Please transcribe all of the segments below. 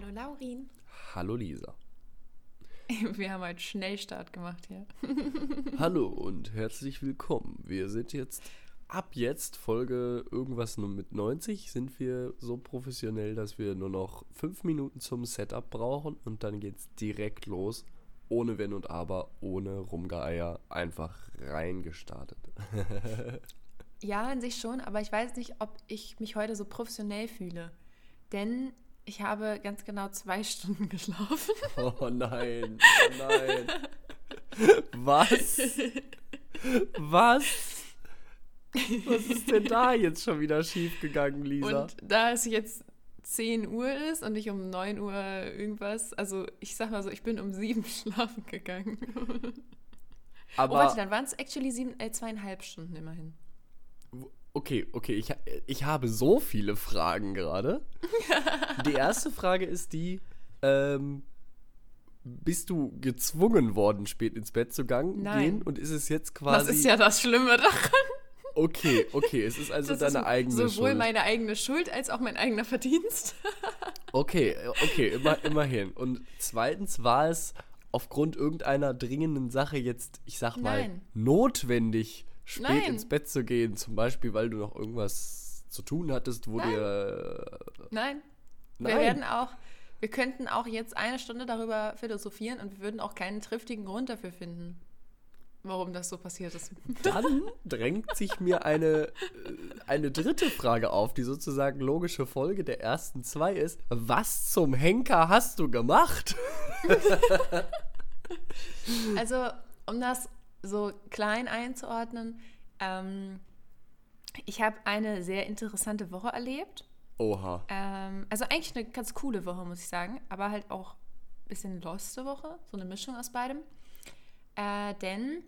Hallo Laurin. Hallo Lisa. Wir haben heute Schnellstart gemacht hier. Hallo und herzlich willkommen. Wir sind jetzt ab jetzt Folge irgendwas nur mit 90 sind wir so professionell, dass wir nur noch fünf Minuten zum Setup brauchen und dann geht's direkt los. Ohne Wenn und Aber, ohne Rumgeeier, einfach reingestartet. ja, in sich schon, aber ich weiß nicht, ob ich mich heute so professionell fühle. Denn ich habe ganz genau zwei Stunden geschlafen. Oh nein, oh nein. Was? Was? Was ist denn da jetzt schon wieder schiefgegangen, Lisa? Und da es jetzt 10 Uhr ist und ich um 9 Uhr irgendwas, also ich sag mal so, ich bin um 7 schlafen gegangen. Aber oh, warte, dann waren es actually sieben, äh, zweieinhalb Stunden immerhin. Okay, okay, ich, ich habe so viele Fragen gerade. die erste Frage ist die, ähm, bist du gezwungen worden, spät ins Bett zu gehen? Nein. Und ist es jetzt quasi. Das ist ja das Schlimme daran. Okay, okay, es ist also das deine ist eigene sowohl Schuld. Sowohl meine eigene Schuld als auch mein eigener Verdienst. okay, okay, immer, immerhin. Und zweitens war es aufgrund irgendeiner dringenden Sache jetzt, ich sag mal, Nein. notwendig, spät Nein. ins Bett zu gehen, zum Beispiel, weil du noch irgendwas zu tun hattest, wo Nein. dir. Nein. Nein. Wir werden auch, wir könnten auch jetzt eine Stunde darüber philosophieren und wir würden auch keinen triftigen Grund dafür finden, warum das so passiert ist. Dann drängt sich mir eine, äh, eine dritte Frage auf, die sozusagen logische Folge der ersten zwei ist. Was zum Henker hast du gemacht? also, um das so klein einzuordnen, ähm, ich habe eine sehr interessante Woche erlebt. Oha. Ähm, also eigentlich eine ganz coole Woche, muss ich sagen, aber halt auch ein bisschen loste Woche, so eine Mischung aus beidem. Äh, denn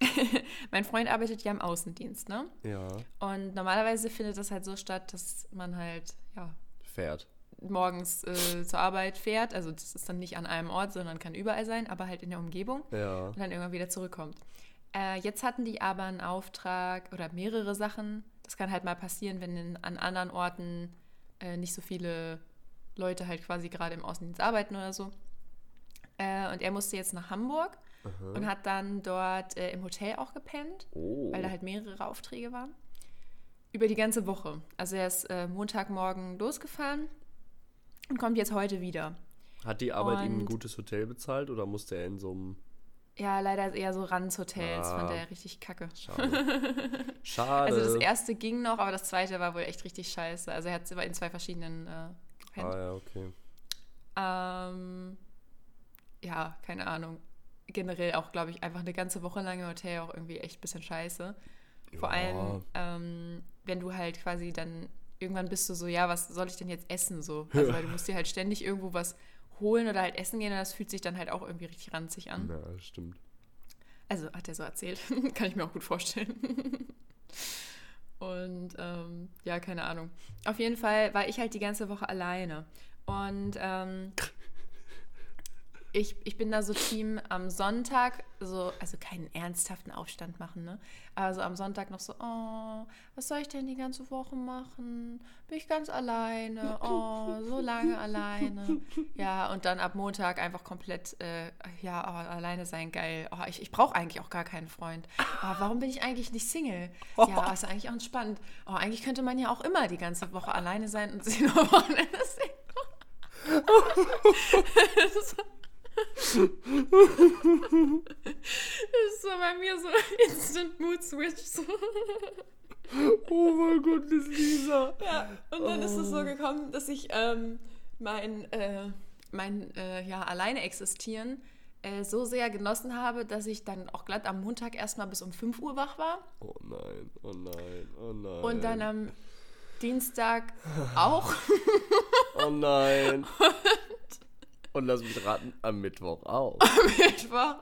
mein Freund arbeitet ja im Außendienst, ne? Ja. Und normalerweise findet das halt so statt, dass man halt, ja. Fährt. Morgens äh, zur Arbeit fährt. Also, das ist dann nicht an einem Ort, sondern kann überall sein, aber halt in der Umgebung. Ja. Und dann irgendwann wieder zurückkommt. Äh, jetzt hatten die aber einen Auftrag oder mehrere Sachen. Das kann halt mal passieren, wenn in, an anderen Orten äh, nicht so viele Leute halt quasi gerade im Außendienst arbeiten oder so. Äh, und er musste jetzt nach Hamburg Aha. und hat dann dort äh, im Hotel auch gepennt, Oh. weil da halt mehrere Aufträge waren. Über die ganze Woche. Also er ist äh, Montagmorgen losgefahren und kommt jetzt heute wieder. Hat die Arbeit ihm ein Und- gutes Hotel bezahlt oder musste er in so einem. Ja, leider eher so Ranzhotels, Ah. fand er richtig kacke. Schade. Schade. Also das erste ging noch, aber das zweite war wohl echt richtig scheiße. Also er hat in zwei verschiedenen äh, gepennt. Ah, ja, okay. Ähm, ja, keine Ahnung. Generell auch, glaube ich, einfach eine ganze Woche lang im Hotel auch irgendwie echt ein bisschen scheiße. Vor Ja. allem, ähm, wenn du halt quasi dann irgendwann bist du so, ja, was soll ich denn jetzt essen so? Also weil du musst dir halt ständig irgendwo was holen oder halt essen gehen und das fühlt sich dann halt auch irgendwie richtig ranzig an. Ja, das stimmt. Also hat er so erzählt. Kann ich mir auch gut vorstellen. Und ähm, ja, keine Ahnung. Auf jeden Fall war ich halt die ganze Woche alleine. Und ähm, ich, ich bin da so Team am Sonntag, so, also keinen ernsthaften Aufstand machen, ne? Also am Sonntag noch so, oh, was soll ich denn die ganze Woche machen? Bin ich ganz alleine? Oh, so lange alleine. Ja, und dann ab Montag einfach komplett, äh, ja, oh, alleine sein, geil. Oh, ich ich brauche eigentlich auch gar keinen Freund. Oh, warum bin ich eigentlich nicht Single? Ja, ist eigentlich auch entspannt. Oh, eigentlich könnte man ja auch immer die ganze Woche alleine sein und sich nur Wochenende sehen. Das ist so bei mir so Instant Mood Switch. So. Oh mein Gott, das ist Lisa. Ja, und dann ist es so gekommen, dass ich ähm, mein, äh, mein äh, ja, alleine existieren äh, so sehr genossen habe, dass ich dann auch glatt am Montag erstmal bis um 5 Uhr wach war Oh nein, oh nein, oh nein. und dann am Dienstag auch. Oh nein. Und lass mich raten, am Mittwoch auch. Mittwoch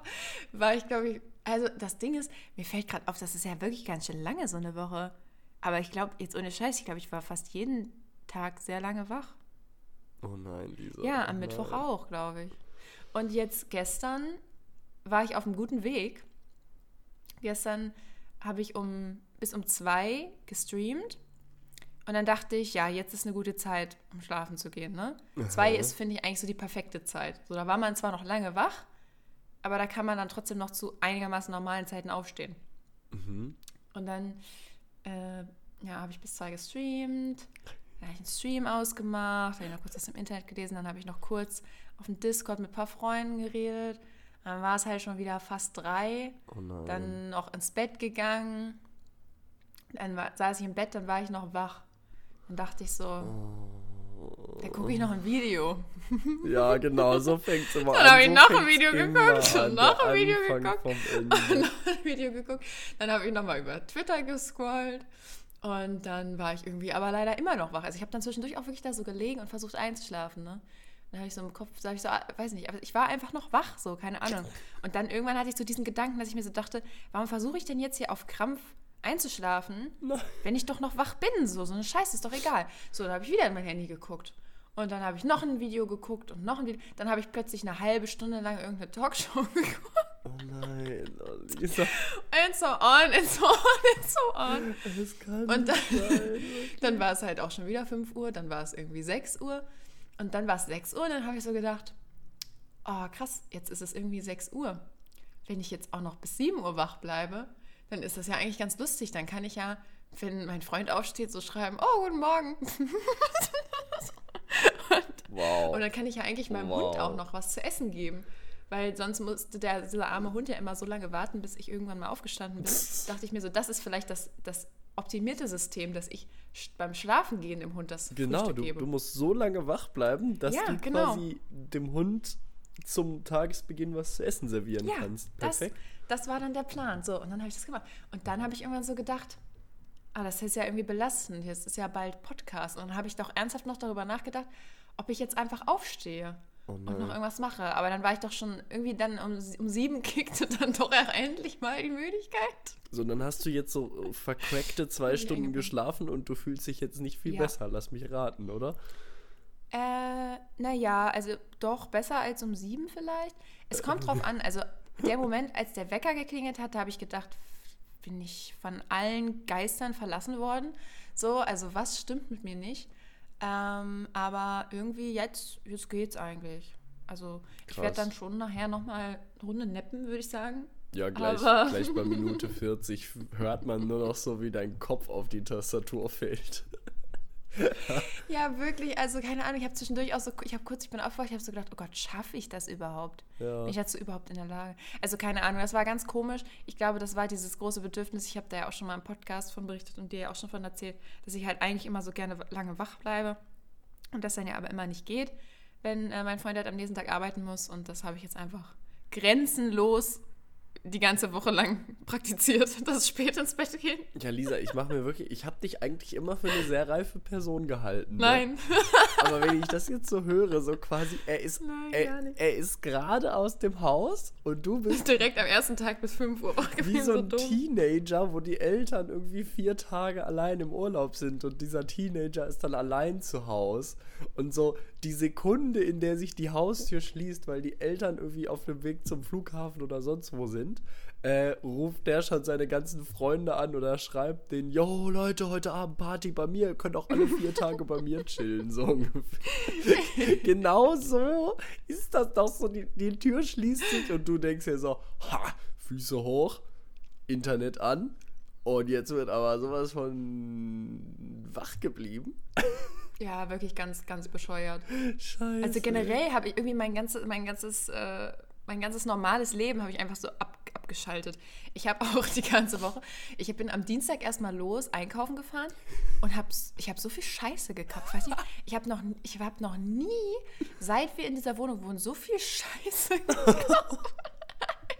war ich, glaube ich, also das Ding ist, mir fällt gerade auf, das ist ja wirklich ganz schön lange, so eine Woche. Aber ich glaube, jetzt ohne Scheiß, ich glaube, ich war fast jeden Tag sehr lange wach. Oh nein, Lisa. Ja, am Mittwoch nein. auch, glaube ich. Und jetzt gestern war ich auf einem guten Weg. Gestern habe ich um bis um zwei gestreamt Und dann dachte ich, ja, jetzt ist eine gute Zeit, um schlafen zu gehen. Ne? Zwei ist, finde ich, eigentlich so die perfekte Zeit. So, da war man zwar noch lange wach, aber da kann man dann trotzdem noch zu einigermaßen normalen Zeiten aufstehen. Mhm. Und dann äh, ja, habe ich bis zwei gestreamt. Dann habe ich einen Stream ausgemacht, habe ich noch kurz was im Internet gelesen, dann habe ich noch kurz auf dem Discord mit ein paar Freunden geredet. Dann war es halt schon wieder fast drei. Oh. Dann noch ins Bett gegangen. Dann war, saß ich im Bett, dann war ich noch wach. Dann dachte ich so, Oh. da gucke ich noch ein Video. Ja, genau, so fängt es immer an. Dann habe ich so noch ein Video geguckt und noch ein Video geguckt. Noch ein Video geguckt. Dann habe ich nochmal über Twitter gescrollt. Und dann war ich irgendwie aber leider immer noch wach. Also ich habe dann zwischendurch auch wirklich da so gelegen und versucht einzuschlafen. Ne? Dann habe ich so im Kopf, sag ich so, ah, weiß nicht, aber ich war einfach noch wach, so, keine Ahnung. Und dann irgendwann hatte ich so diesen Gedanken, dass ich mir so dachte, warum versuche ich denn jetzt hier auf Krampf einzuschlafen, Nein. wenn ich doch noch wach bin? So, so eine Scheiße, ist doch egal. So, dann habe ich wieder in mein Handy geguckt. Und dann habe ich noch ein Video geguckt und noch ein Video. Dann habe ich plötzlich eine halbe Stunde lang irgendeine Talkshow geguckt. Oh nein, oh Lisa. And so on, and so on, and so on. Es kann Und dann- sein. Dann war es halt auch schon wieder 5 Uhr, dann war es irgendwie 6 Uhr. Und dann war es 6 Uhr und dann habe ich so gedacht, oh krass, jetzt ist es irgendwie 6 Uhr. Wenn ich jetzt auch noch bis 7 Uhr wach bleibe, dann ist das ja eigentlich ganz lustig. Dann kann ich ja, wenn mein Freund aufsteht, so schreiben, oh, guten Morgen. Wow. Und dann kann ich ja eigentlich meinem Wow. Hund auch noch was zu essen geben. Weil sonst musste der, dieser arme Hund ja immer so lange warten, bis ich irgendwann mal aufgestanden bin. dachte ich mir so, das ist vielleicht das, das optimierte System, dass ich beim Schlafengehen dem Hund das Genau, Frühstück du, gebe. du musst so lange wach bleiben, dass Ja, du genau. quasi dem Hund zum Tagesbeginn was zu essen servieren ja, kannst. Perfekt. das war dann der Plan. So, und dann habe ich das gemacht. Und dann habe ich irgendwann so gedacht, ah, das ist ja irgendwie belastend. Jetzt ist ja bald Podcast. Und dann habe ich doch ernsthaft noch darüber nachgedacht, ob ich jetzt einfach aufstehe Oh und noch irgendwas mache. Aber dann war ich doch schon irgendwie dann um, um sieben kickte dann doch auch endlich mal die Müdigkeit. So, dann hast du jetzt so äh, vercrackte zwei Stunden geschlafen und du fühlst dich jetzt nicht viel Ja. besser. Lass mich raten, oder? Äh, naja, also doch besser als um sieben vielleicht. Es kommt drauf an, also der Moment, als der Wecker geklingelt hat, da habe ich gedacht, bin ich von allen Geistern verlassen worden. So, also was stimmt mit mir nicht? Ähm, aber irgendwie jetzt, jetzt geht's eigentlich. Also ich werde Krass. dann schon nachher nochmal eine Runde neppen, würde ich sagen. Ja, gleich, Aber- gleich bei Minute 40 hört man nur noch so, wie dein Kopf auf die Tastatur fällt. Ja, wirklich, also keine Ahnung, ich habe zwischendurch auch so, ich habe kurz, ich bin aufgewacht, ich habe so gedacht, oh Gott, schaffe ich das überhaupt? Ja. Bin ich dazu überhaupt in der Lage? Also keine Ahnung, das war ganz komisch. Ich glaube, das war dieses große Bedürfnis, ich habe da ja auch schon mal im Podcast von berichtet und dir ja auch schon von erzählt, dass ich halt eigentlich immer so gerne lange wach bleibe und das dann ja aber immer nicht geht, wenn äh, mein Freund halt am nächsten Tag arbeiten muss und das habe ich jetzt einfach grenzenlos die ganze Woche lang praktiziert, das spät ins Bett gehen. Ja, Lisa, ich mache mir wirklich, ich habe dich eigentlich immer für eine sehr reife Person gehalten. Ne? Nein. Aber wenn ich das jetzt so höre, so quasi, er ist, Nein, er, er ist gerade aus dem Haus und du bist Direkt am ersten Tag bis 5 Uhr wach wie gewesen, so so ein dumm. Teenager, wo die Eltern irgendwie vier Tage allein im Urlaub sind und dieser Teenager ist dann allein zu Hause. Und so die Sekunde, in der sich die Haustür schließt, weil die Eltern irgendwie auf dem Weg zum Flughafen oder sonst wo sind, äh, ruft der schon seine ganzen Freunde an oder schreibt denen, yo Leute, heute Abend Party bei mir, ihr könnt auch alle vier Tage bei mir chillen, so ungefähr. genau so ist das doch so, die, die Tür schließt sich und du denkst dir so, ha, Füße hoch, Internet an und jetzt wird aber sowas von wach geblieben. Ja, wirklich ganz, ganz bescheuert. Scheiße. Also generell habe ich irgendwie mein ganzes, mein ganzes, äh, mein ganzes normales Leben habe ich einfach so ab, abgeschaltet. Ich habe auch die ganze Woche, ich bin am Dienstag erstmal los einkaufen gefahren und habe ich habe so viel Scheiße gekauft. Weißt du, ich habe noch, ich habe noch nie, seit wir in dieser Wohnung wohnen, so viel Scheiße gekauft.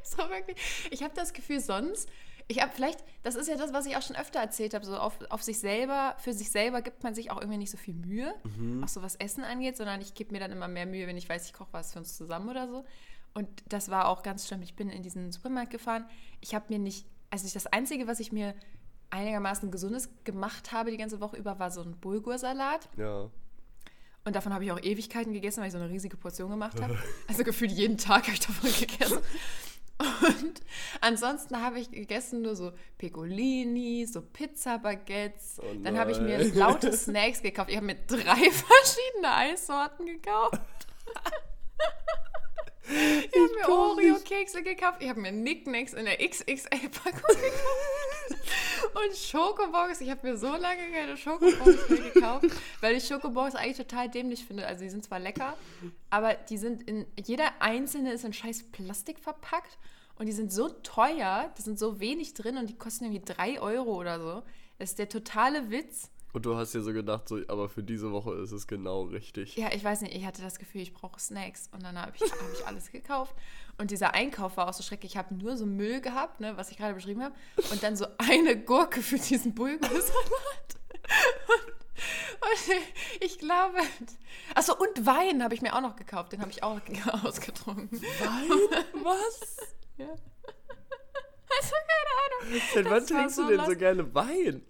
so wirklich. Ich habe das Gefühl sonst. Ich habe vielleicht, das ist ja das, was ich auch schon öfter erzählt habe, so auf, auf sich selber, für sich selber gibt man sich auch irgendwie nicht so viel Mühe, auch so was Essen angeht, sondern ich gebe mir dann immer mehr Mühe, wenn ich weiß, ich koche was für uns zusammen oder so. Und das war auch ganz schlimm. Ich bin in diesen Supermarkt gefahren. Ich habe mir nicht, also das Einzige, was ich mir einigermaßen Gesundes gemacht habe die ganze Woche über, war so ein Bulgursalat. Ja. Und davon habe ich auch Ewigkeiten gegessen, weil ich so eine riesige Portion gemacht habe. Also gefühlt jeden Tag habe ich davon gegessen. Und ansonsten habe ich gegessen nur so Pecolini, so Pizza-Baguettes. Oh Dann habe ich mir laute Snacks gekauft. Ich habe mir drei verschiedene Eissorten gekauft. Ich habe mir. Oreo-Kekse gekauft. Ich habe mir Nicknacks in der XXL-Packung gekauft. Und Schokobons. Ich habe mir so lange keine Schokobons mehr gekauft, weil ich Schokobons eigentlich total dämlich finde. Also die sind zwar lecker, aber die sind in, jeder einzelne ist in scheiß Plastik verpackt. Und die sind so teuer, da sind so wenig drin und die kosten irgendwie 3 Euro oder so. Das ist der totale Witz. Und du hast dir so gedacht, so, aber für diese Woche ist es genau richtig. Ja, ich weiß nicht, ich hatte das Gefühl, ich brauche Snacks. Und dann habe ich, hab ich alles gekauft. Und dieser Einkauf war auch so schrecklich. Ich habe nur so Müll gehabt, ne, was ich gerade beschrieben habe. Und dann so eine Gurke für diesen Bulgursalat. Und, und ich glaube. Achso, und Wein habe ich mir auch noch gekauft. Den habe ich auch ausgetrunken. Wein? Was? Ja. Also, keine Ahnung. Seit wann trinkst du so denn so lustig. gerne Wein?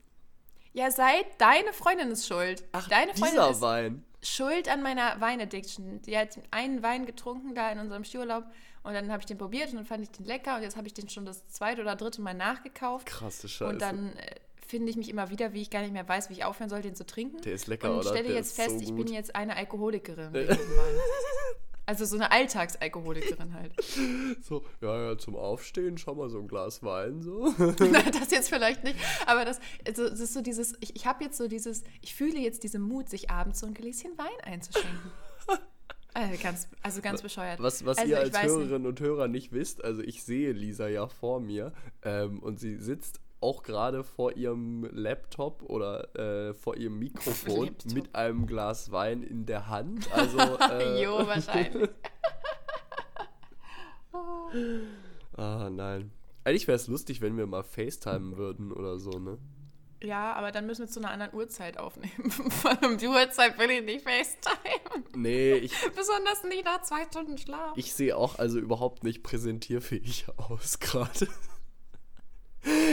Ja, seit deine Freundin ist schuld. Ach, deine Freundin dieser ist Wein. schuld an meiner Weinaddiction. Die hat einen Wein getrunken da in unserem Skiurlaub und dann habe ich den probiert und dann fand ich den lecker und jetzt habe ich den schon das zweite oder dritte Mal nachgekauft. Krasse Scheiße. Und dann äh, finde ich mich immer wieder, wie ich gar nicht mehr weiß, wie ich aufhören soll, den zu trinken. Der ist lecker, und oder? stelle Der jetzt fest, so ich bin jetzt eine Alkoholikerin. Also so eine Alltagsalkoholikerin halt. So, ja, ja, zum Aufstehen schon mal so ein Glas Wein, so. das jetzt vielleicht nicht, aber das, also, das ist so dieses, ich, ich habe jetzt so dieses, ich fühle jetzt diesen Mut, sich abends so ein Gläschen Wein einzuschenken. Also ganz, also ganz bescheuert. Was, was also, ihr als. Hörerinnen und Hörer nicht wisst, also ich sehe Lisa ja vor mir ähm, und sie sitzt auch gerade vor ihrem Laptop oder äh, vor ihrem Mikrofon Laptop. mit einem Glas Wein in der Hand. Also, äh, jo, wahrscheinlich. ah, nein. Eigentlich wäre es lustig, wenn wir mal FaceTimen würden oder so, ne? Ja, aber dann müssen wir zu einer anderen Uhrzeit aufnehmen. Vor allem die Uhrzeit will ich nicht FaceTime. Nee, ich, Besonders nicht nach zwei Stunden Schlaf. ich sehe auch also überhaupt nicht präsentierfähig aus gerade.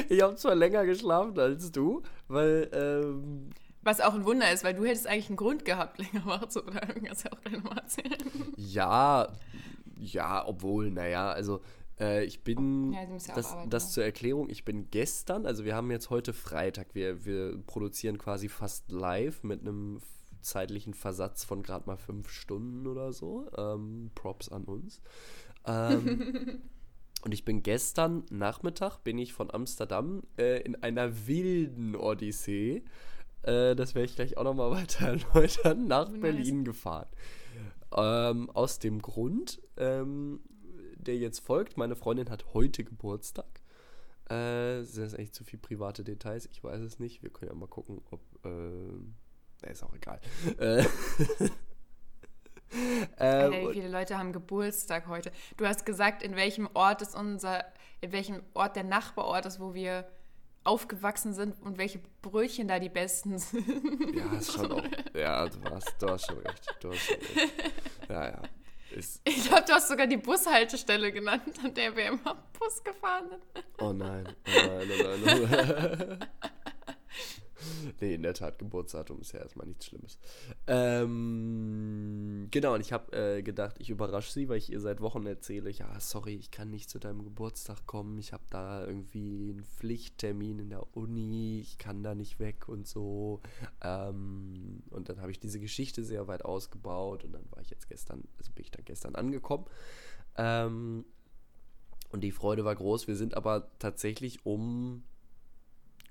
Ich habe zwar länger geschlafen als du, weil ähm, Was auch ein Wunder ist, weil du hättest eigentlich einen Grund gehabt, länger wach zu bleiben. Kannst ja auch gleich nochmal erzählen. Ja, ja, obwohl, naja, also äh, ich bin, Ja, ja das, arbeiten, das ne? zur Erklärung, ich bin gestern, also wir haben jetzt heute Freitag, wir, wir produzieren quasi fast live mit einem zeitlichen Versatz von gerade mal fünf Stunden oder so. Ähm, Props an uns. Ähm, und ich bin gestern Nachmittag, bin ich von Amsterdam äh, in einer wilden Odyssee, äh, das werde ich gleich auch nochmal weiter erläutern, nach nice. Berlin gefahren. Ähm, aus dem Grund, ähm, der jetzt folgt, meine Freundin hat heute Geburtstag. Äh, sind das eigentlich zu viel private Details? Ich weiß es nicht. Wir können ja mal gucken, ob. Na, ist auch egal. Äh, ähm, Ey, wie viele Leute haben Geburtstag heute? Du hast gesagt, in welchem Ort ist unser, in welchem Ort der Nachbarort ist, wo wir aufgewachsen sind und welche Brötchen da die besten sind. ja, ist schon auch. Ja, du hast, du hast schon recht. Du hast schon recht. Ja, ja. Ist, Ich glaube, du hast sogar die Bushaltestelle genannt, an der wir immer Bus gefahren sind. oh nein. Oh nein, oh nein. Oh nein. nee, in der Tat, Geburtsdatum ist ja erstmal nichts Schlimmes. Ähm, genau, und ich habe äh, gedacht, ich überrasche sie, weil ich ihr seit Wochen erzähle, ja, sorry, ich kann nicht zu deinem Geburtstag kommen, ich habe da irgendwie einen Pflichttermin in der Uni, ich kann da nicht weg und so. Ähm, und dann habe ich diese Geschichte sehr weit ausgebaut und dann war ich jetzt gestern, also bin ich dann gestern angekommen. Ähm, und die Freude war groß. Wir sind aber tatsächlich um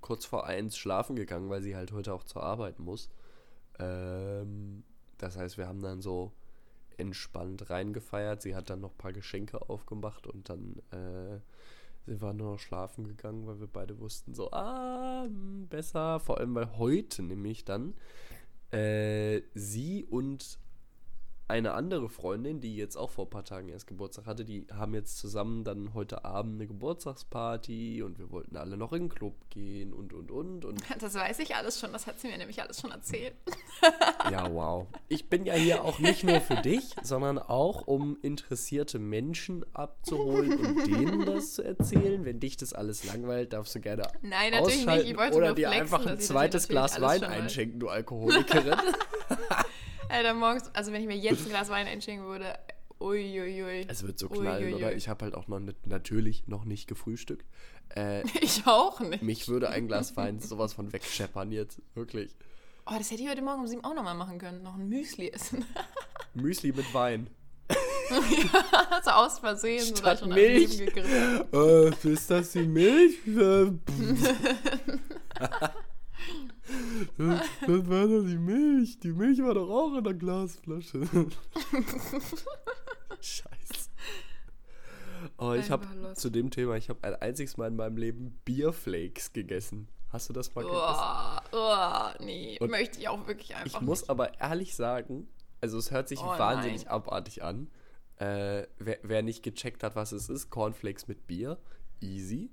kurz vor eins schlafen gegangen, weil sie halt heute auch zur Arbeit muss. Ähm, das heißt, wir haben dann so entspannt reingefeiert. Sie hat dann noch ein paar Geschenke aufgemacht und dann äh, sind wir nur noch schlafen gegangen, weil wir beide wussten so, ah, hm, besser. Vor allem, weil heute nämlich dann äh, sie und eine andere Freundin, die jetzt auch vor ein paar Tagen erst Geburtstag hatte, die haben jetzt zusammen dann heute Abend eine Geburtstagsparty und wir wollten alle noch in den Club gehen und und und und Das weiß ich alles schon, das hat sie mir nämlich alles schon erzählt. ja, wow. Ich bin ja hier auch nicht nur für dich, sondern auch um interessierte Menschen abzuholen und denen das zu erzählen. Wenn dich das alles langweilt, darfst du gerne Nein, natürlich nicht. Ich wollte oder nur dir flexen, einfach ein zweites Glas Wein einschenken, du Alkoholikerin. Alter, morgens, also wenn ich mir jetzt ein Glas Wein einschenken würde, Uiuiui. Es wird so knallen, Uiuiui. oder? Ich habe halt auch noch nicht, natürlich noch nicht gefrühstückt. Äh, Ich auch nicht. mich würde ein Glas Wein sowas von wegscheppern jetzt, wirklich. Oh, das hätte ich heute Morgen um sieben auch nochmal machen können. Noch ein Müsli essen. Müsli mit Wein. so aus Versehen. so Statt schon Milch. gegriffen. Äh, ist das die Milch? Das, das war doch die Milch. Die Milch war doch auch in der Glasflasche. Scheiße. Oh, ich habe zu dem Thema, ich habe ein einziges Mal in meinem Leben Bierflakes gegessen. Hast du das mal gegessen? Oh, oh, nee. Und möchte ich auch wirklich einfach Ich muss nicht. aber ehrlich sagen, also es hört sich Oh wahnsinnig nein. abartig an. Äh, wer, wer nicht gecheckt hat, was es ist, Cornflakes mit Bier, easy.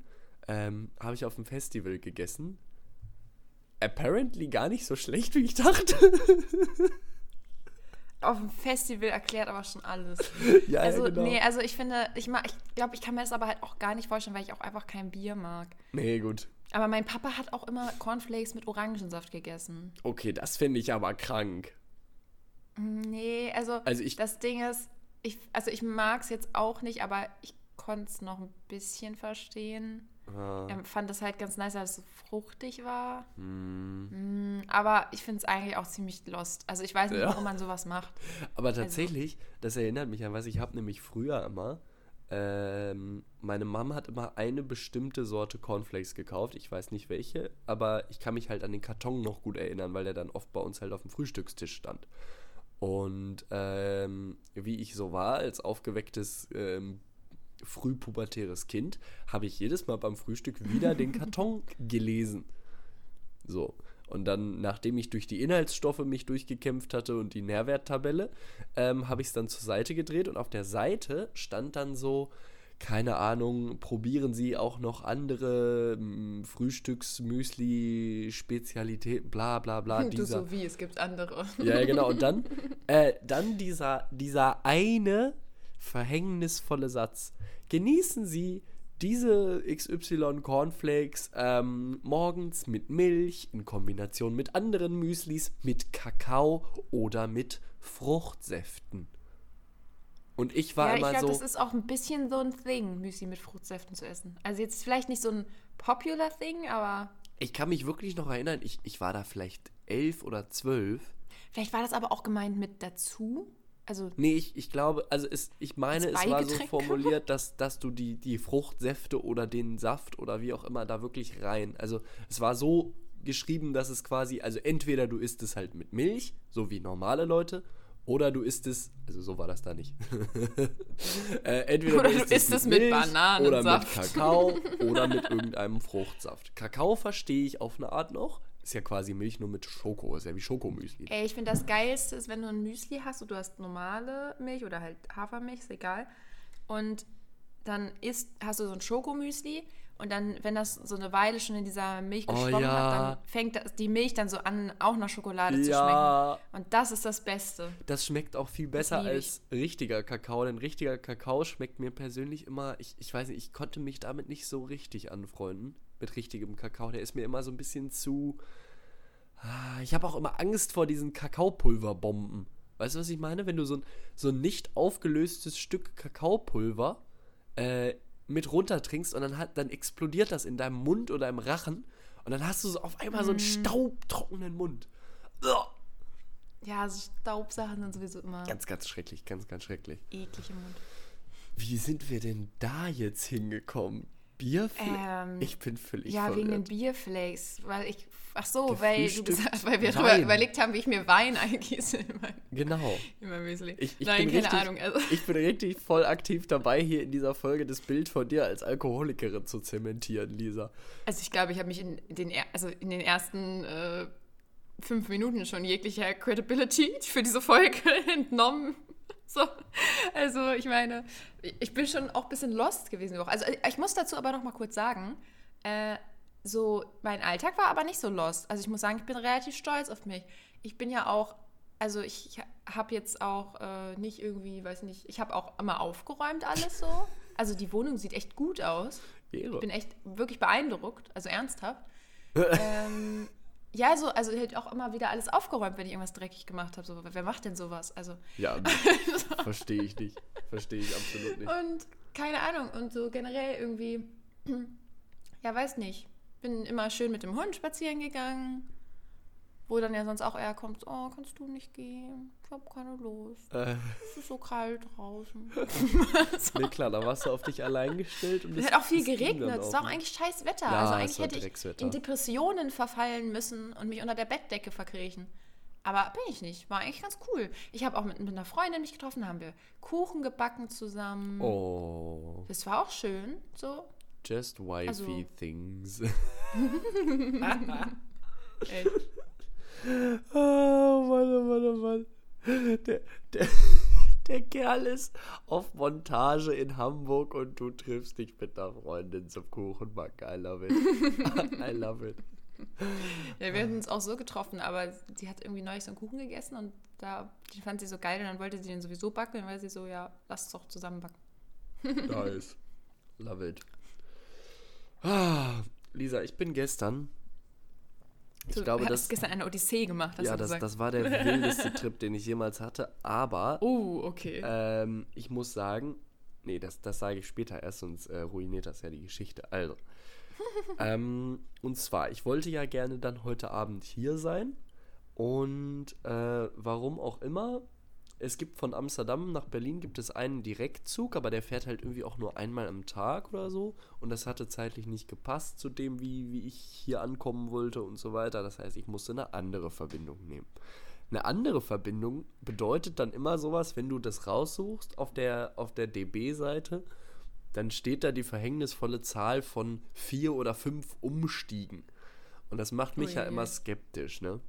Ähm, Habe ich auf dem Festival gegessen. Apparently gar nicht so schlecht, wie ich dachte. Auf dem Festival erklärt aber schon alles. ja, Also, ja, genau. nee, also ich finde, ich mag, ich glaube, ich kann mir das aber halt auch gar nicht vorstellen, weil ich auch einfach kein Bier mag. nee, gut. Aber mein Papa hat auch immer Cornflakes mit Orangensaft gegessen. Okay, das finde ich aber krank. Nee, also, Also ich- das Ding ist, ich, also ich mag es jetzt auch nicht, aber ich konnte es noch ein bisschen verstehen. Ah, Ich fand das halt ganz nice, dass es so fruchtig war. hm. Mm, Aber ich finde es eigentlich auch ziemlich lost. Also ich weiß nicht, Ja. warum man sowas macht. Aber tatsächlich, das erinnert mich an was, ich habe nämlich früher immer, ähm, meine Mama hat immer eine bestimmte Sorte Cornflakes gekauft, ich weiß nicht welche, aber ich kann mich halt an den Karton noch gut erinnern, weil der dann oft bei uns halt auf dem Frühstückstisch stand. Und ähm, wie ich so war, als aufgewecktes ähm, frühpubertäres Kind, habe ich jedes Mal beim Frühstück wieder den Karton gelesen. So. Und dann, nachdem ich durch die Inhaltsstoffe mich durchgekämpft hatte und die Nährwerttabelle, ähm, habe ich es dann zur Seite gedreht und auf der Seite stand dann so, keine Ahnung, probieren Sie auch noch andere mm, Frühstücksmüsli-Spezialitäten, bla bla bla. Du Dieser, so wie, es gibt andere. ja, ja, genau. Und dann, äh, dann dieser, dieser eine verhängnisvolle Satz. Genießen Sie diese XY Cornflakes ähm, morgens mit Milch in Kombination mit anderen Müslis, mit Kakao oder mit Fruchtsäften. Und ich war ja, ich immer glaube, so. das ist auch ein bisschen so ein Thing, Müsli mit Fruchtsäften zu essen. Also jetzt vielleicht nicht so ein popular Thing, aber Ich kann mich wirklich noch erinnern, ich, ich war da vielleicht elf oder zwölf. vielleicht war das aber auch gemeint mit dazu. Also Nee, ich, ich glaube, also es, ich meine, es war so formuliert, dass, dass du die, die Fruchtsäfte oder den Saft oder wie auch immer da wirklich rein. Also es war so geschrieben, dass es quasi, also entweder du isst es halt mit Milch, so wie normale Leute, oder du isst es, also so war das da nicht. äh, entweder Oder du isst es mit Bananensaft. oder mit Kakao oder mit irgendeinem Fruchtsaft. Kakao verstehe ich auf eine Art noch. Ist ja quasi Milch nur mit Schoko, ist ja wie Schokomüsli. Ey, ich finde das Geilste ist, wenn du ein Müsli hast und du hast normale Milch oder halt Hafermilch, ist egal. Und dann isst, hast du so ein Schokomüsli und dann, wenn das so eine Weile schon in dieser Milch Oh, geschwommen ja. hat, dann fängt das, die Milch dann so an, auch nach Schokolade zu Ja. schmecken. Und das ist das Beste. Das schmeckt auch viel besser als richtiger Kakao, denn richtiger Kakao schmeckt mir persönlich immer, ich, ich weiß nicht, ich konnte mich damit nicht so richtig anfreunden, mit richtigem Kakao. Der ist mir immer so ein bisschen zu. Ah, Ich habe auch immer Angst vor diesen Kakaopulverbomben. Weißt du, was ich meine? Wenn du so ein, so ein nicht aufgelöstes Stück Kakaopulver äh, mit runtertrinkst und dann, hat, dann explodiert das in deinem Mund oder im Rachen und dann hast du so auf einmal so einen staubtrockenen Mund. Ugh. Ja, so Staubsachen sind sowieso immer Ganz, ganz schrecklich, ganz, ganz schrecklich. eklig im Mund. Wie sind wir denn da jetzt hingekommen? Bierflakes? Ähm, ich bin völlig Ja, wegen den verwirrt. Bierflakes, weil ich, ach so, weil du gesagt, weil wir darüber überlegt haben, wie ich mir Wein eingieße in mein, Genau. in mein Müsli. Ich, ich Nein, keine richtig, Ahnung. Also, Ich bin richtig voll aktiv dabei, hier in dieser Folge das Bild von dir als Alkoholikerin zu zementieren, Lisa. also ich glaube, ich habe mich in den, also in den ersten äh, fünf Minuten schon jeglicher Credibility für diese Folge entnommen. So, also ich meine, ich bin schon auch ein bisschen lost gewesen. Also ich muss dazu aber noch mal kurz sagen, äh, so mein Alltag war aber nicht so lost. Also ich muss sagen, ich bin relativ stolz auf mich. Ich bin ja auch, also ich habe jetzt auch äh, nicht irgendwie, weiß nicht, ich habe auch immer aufgeräumt alles so. Also die Wohnung sieht echt gut aus. Ich bin echt wirklich beeindruckt, also ernsthaft. ähm, Ja, so, also halt auch immer wieder alles aufgeräumt, wenn ich irgendwas dreckig gemacht habe. So, wer macht denn sowas? Also. Ja, verstehe ich nicht. Verstehe ich absolut nicht. Und keine Ahnung, und so generell irgendwie, ja, weiß nicht. Bin immer schön mit dem Hund spazieren gegangen. Wo dann ja sonst auch eher kommt, oh, kannst du nicht gehen? Ich habe keine Lust. Äh. Es ist so kalt draußen. so. Nee, klar, da warst du auf dich allein gestellt. Und es hat auch viel geregnet. Es war auch eigentlich scheiß Wetter. Ja, also eigentlich hätte ich in Depressionen verfallen müssen und mich unter der Bettdecke verkriechen. Aber bin ich nicht. War eigentlich ganz cool. Ich habe auch mit, mit einer Freundin mich getroffen, haben wir Kuchen gebacken zusammen. Oh. Das war auch schön. So. Just wifey also. things. Echt. Oh Mann, oh Mann, oh Mann. Der, der, der Kerl ist auf Montage in Hamburg und du triffst dich mit einer Freundin zum Kuchenbacken. I love it. I love it. Ja, wir hatten uns auch so getroffen, aber sie hat irgendwie neulich so einen Kuchen gegessen und da, die fand sie so geil und dann wollte sie den sowieso backen, weil sie so, ja, lass es doch zusammen backen. Nice. Love it. Ah, Lisa, ich bin gestern ich du glaube, hast das, gestern eine Odyssee gemacht, hast ja, du das, das war der wildeste Trip, den ich jemals hatte. Aber oh, okay. Ähm, ich muss sagen, nee, das, das sage ich später erst, sonst äh, ruiniert das ja die Geschichte. Also, ähm, und zwar, ich wollte ja gerne dann heute Abend hier sein. Und äh, warum auch immer, es gibt von Amsterdam nach Berlin gibt es einen Direktzug, aber der fährt halt irgendwie auch nur einmal am Tag oder so. Und das hatte zeitlich nicht gepasst zu dem, wie, wie ich hier ankommen wollte und so weiter. Das heißt, ich musste eine andere Verbindung nehmen. Eine andere Verbindung bedeutet dann immer sowas, wenn du das raussuchst auf der, auf der DB-Seite, dann steht da die verhängnisvolle Zahl von vier oder fünf Umstiegen. Und das macht mich oh, ja, ja immer skeptisch, ne?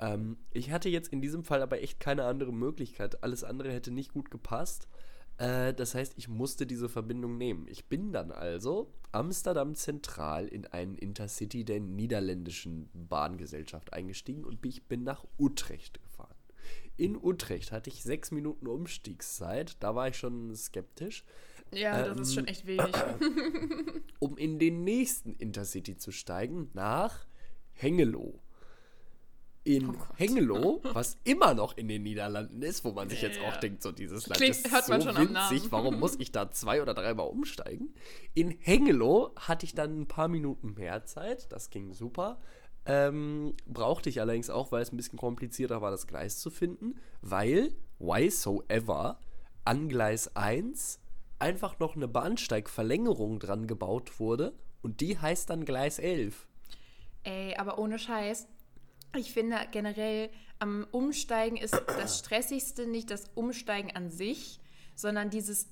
Ähm, ich hatte jetzt in diesem Fall aber echt keine andere Möglichkeit. Alles andere hätte nicht gut gepasst. Äh, das heißt, ich musste diese Verbindung nehmen. Ich bin dann also Amsterdam Zentral in einen Intercity der niederländischen Bahngesellschaft eingestiegen und ich bin nach Utrecht gefahren. In Utrecht hatte ich sechs Minuten Umstiegszeit. Da war ich schon skeptisch. Ja, ähm, das ist schon ähm, echt wenig. um in den nächsten Intercity zu steigen, nach Hengelo in oh Hengelo, was immer noch in den Niederlanden ist, wo man sich jetzt auch denkt, so dieses Land Klingt, ist so winzig, warum muss ich da zwei oder dreimal umsteigen? In Hengelo hatte ich dann ein paar Minuten mehr Zeit, das ging super. Ähm, brauchte ich allerdings auch, weil es ein bisschen komplizierter war, das Gleis zu finden, weil, why so ever, an Gleis 1 einfach noch eine Bahnsteigverlängerung dran gebaut wurde und die heißt dann Gleis 11. Ey, aber ohne Scheiß, ich finde generell am Umsteigen ist das Stressigste nicht das Umsteigen an sich, sondern dieses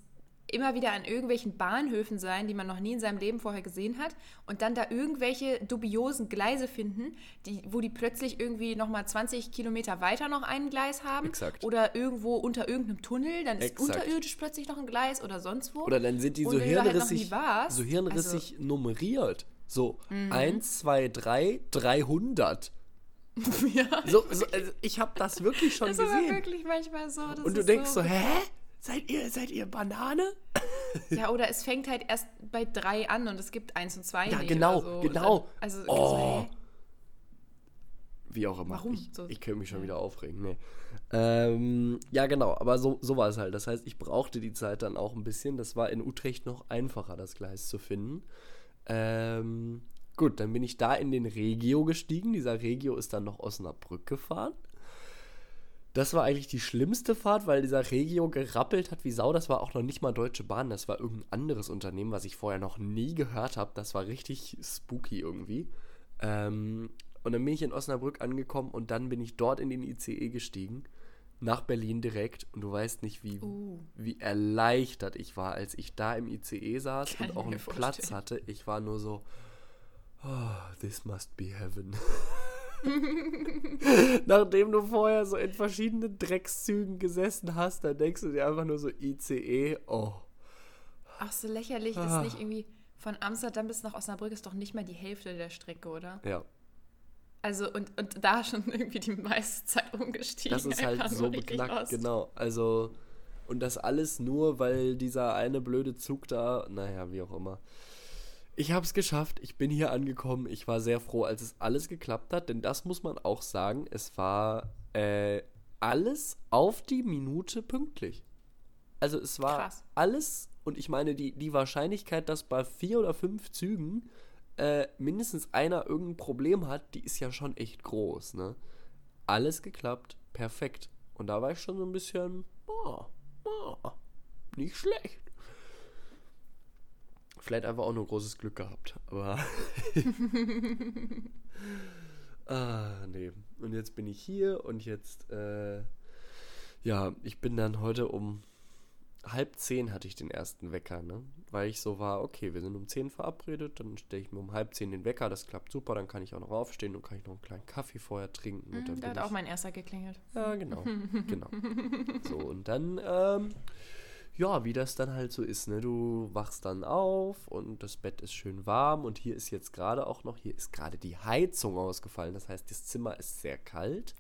immer wieder an irgendwelchen Bahnhöfen sein, die man noch nie in seinem Leben vorher gesehen hat und dann da irgendwelche dubiosen Gleise finden, die, wo die plötzlich irgendwie nochmal 20 Kilometer weiter noch ein Gleis haben Exakt. oder irgendwo unter irgendeinem Tunnel, dann ist Exakt. unterirdisch plötzlich noch ein Gleis oder sonst wo. Oder dann sind die so hirnrissig, halt so hirnrissig also, nummeriert. So, mhm. 1, 2, 3, 300. Ja. So, so also ich habe das wirklich schon das gesehen. Das ist wirklich manchmal so. Und du denkst so, so, hä? Seid ihr, seid ihr Banane? Ja, oder es fängt halt erst bei drei an und es gibt eins und zwei. Ja, genau, so. genau. Dann, also, oh. so, Wie auch immer. Warum? Ich, ich könnte mich schon wieder aufregen. Nee. Ähm, ja, genau, aber so, so war es halt. Das heißt, ich brauchte die Zeit dann auch ein bisschen. Das war in Utrecht noch einfacher, das Gleis zu finden. Ähm, Gut, dann bin ich da in den Regio gestiegen. Dieser Regio ist dann noch Osnabrück gefahren. Das war eigentlich die schlimmste Fahrt, weil dieser Regio gerappelt hat wie Sau. Das war auch noch nicht mal Deutsche Bahn, das war irgendein anderes Unternehmen, was ich vorher noch nie gehört habe. Das war richtig spooky irgendwie. Ähm, und dann bin ich in Osnabrück angekommen und dann bin ich dort in den ICE gestiegen, nach Berlin direkt. Und du weißt nicht, wie, uh. wie erleichtert ich war, als ich da im ICE saß Kann und auch einen Platz hatte. Ich war nur so, oh, this must be heaven. Nachdem du vorher so in verschiedenen Dreckszügen gesessen hast, dann denkst du dir einfach nur so ICE, oh. Ach, so lächerlich ah. ist nicht irgendwie von Amsterdam bis nach Osnabrück ist doch nicht mal die Hälfte der Strecke, oder? Ja. Also und, und da schon irgendwie die meiste Zeit umgestiegen. Das ist halt so beknackt, genau. Also und das alles nur, weil dieser eine blöde Zug da, naja, wie auch immer. Ich habe es geschafft. Ich bin hier angekommen. Ich war sehr froh, als es alles geklappt hat, denn das muss man auch sagen. Es war äh, alles auf die Minute pünktlich. Also es war Krass. alles, und ich meine, die, die Wahrscheinlichkeit, dass bei vier oder fünf Zügen äh, mindestens einer irgendein Problem hat, die ist ja schon echt groß, ne? Alles geklappt, perfekt. Und da war ich schon so ein bisschen, oh, oh, nicht schlecht. Vielleicht einfach auch nur großes Glück gehabt, aber. ah, nee. Und jetzt bin ich hier und jetzt, äh, ja, ich bin dann heute um halb zehn hatte ich den ersten Wecker, ne? Weil ich so war, okay, wir sind um zehn verabredet, dann stelle ich mir um halb zehn den Wecker, das klappt super, dann kann ich auch noch aufstehen und kann ich noch einen kleinen Kaffee vorher trinken. Mhm, Da hat auch ich, mein erster geklingelt. Ja, genau, genau. So, und dann, ähm, ja, wie das dann halt so ist, ne? Du wachst dann auf und das Bett ist schön warm und hier ist jetzt gerade auch noch, hier ist gerade die Heizung ausgefallen, das heißt, das Zimmer ist sehr kalt.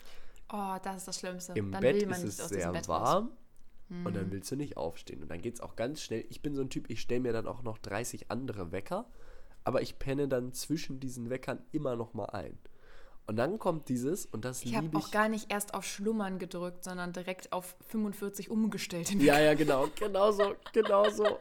Oh, das ist das Schlimmste. Im Dann Bett will man ist nicht es sehr Bett warm raus. und dann willst du nicht aufstehen. Und dann geht es auch ganz schnell. Ich bin so ein Typ, ich stelle mir dann auch noch 30 andere Wecker, aber ich penne dann zwischen diesen Weckern immer noch mal ein. Und dann kommt dieses, und das Ich habe liebe auch ich. gar nicht erst auf Schlummern gedrückt, sondern direkt auf 45 umgestellt. Ja, ja, genau, genau so, genau so.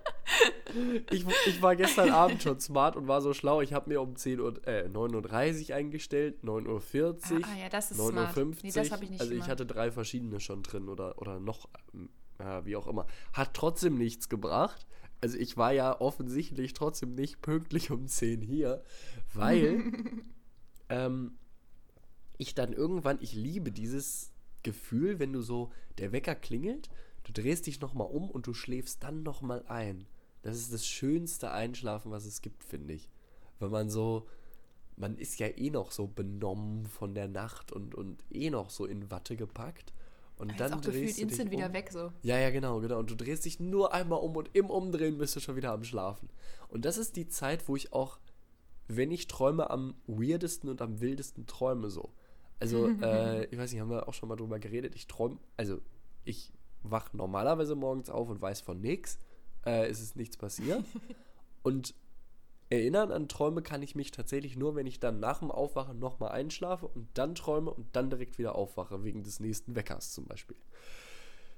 Ich, ich war gestern Abend schon smart und war so schlau. Ich habe mir um 10 Uhr, äh, 9.30 Uhr eingestellt, 9.40 Uhr, Ah, ah, ja, das ist 9.50 smart. Uhr. Nee, das habe ich nicht also ich gemacht. hatte drei verschiedene schon drin oder, oder noch, ja, wie auch immer. Hat trotzdem nichts gebracht. Also ich war ja offensichtlich trotzdem nicht pünktlich um 10 hier, weil ähm, ich dann irgendwann, ich liebe dieses Gefühl, wenn du so, der Wecker klingelt, du drehst dich nochmal um und du schläfst dann nochmal ein. Das ist das schönste Einschlafen, was es gibt, finde ich. Wenn man so, man ist ja eh noch so benommen von der Nacht und, und eh noch so in Watte gepackt. Und Ist dann auch gefühlt drehst du dich instant um. wieder weg so. Ja, ja, genau, genau. Und du drehst dich nur einmal um und im Umdrehen bist du schon wieder am Schlafen. Und das ist die Zeit, wo ich auch, wenn ich träume, am weirdesten und am wildesten träume so. Also, äh, ich weiß nicht, haben wir auch schon mal drüber geredet. Ich träume, also ich wach normalerweise morgens auf und weiß von nichts. Äh, es ist nichts passiert. und erinnern an Träume kann ich mich tatsächlich nur, wenn ich dann nach dem Aufwachen nochmal einschlafe und dann träume und dann direkt wieder aufwache, wegen des nächsten Weckers zum Beispiel.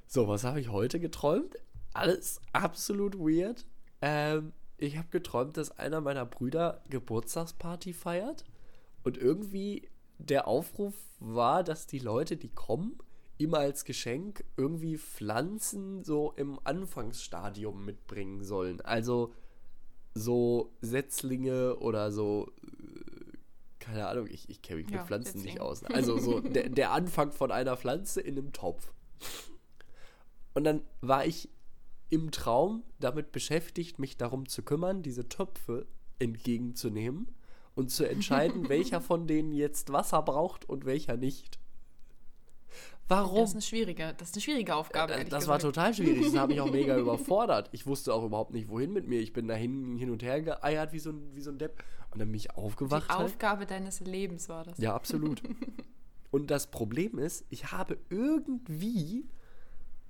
So, was habe ich heute geträumt? Alles absolut weird. Ähm, ich habe geträumt, dass einer meiner Brüder Geburtstagsparty feiert und irgendwie der Aufruf war, dass die Leute, die kommen, ihm als Geschenk irgendwie Pflanzen so im Anfangsstadium mitbringen sollen. Also so Setzlinge oder so, äh, keine Ahnung, ich, ich kenne mich Ja, mit Pflanzen nicht Setzlinge. aus. Also so der, der Anfang von einer Pflanze in einem Topf. Und dann war ich im Traum damit beschäftigt, mich darum zu kümmern, diese Töpfe entgegenzunehmen und zu entscheiden, welcher von denen jetzt Wasser braucht und welcher nicht. Warum? Das ist eine schwierige, das ist eine schwierige Aufgabe. Äh, Das war total schwierig. Das hat mich auch mega überfordert. Ich wusste auch überhaupt nicht, wohin mit mir. Ich bin dahin hin und her geeiert wie so ein, wie so ein Depp. Und dann bin ich aufgewacht. Die halt. Aufgabe deines Lebens war das. Ja, absolut. Und das Problem ist, ich habe irgendwie,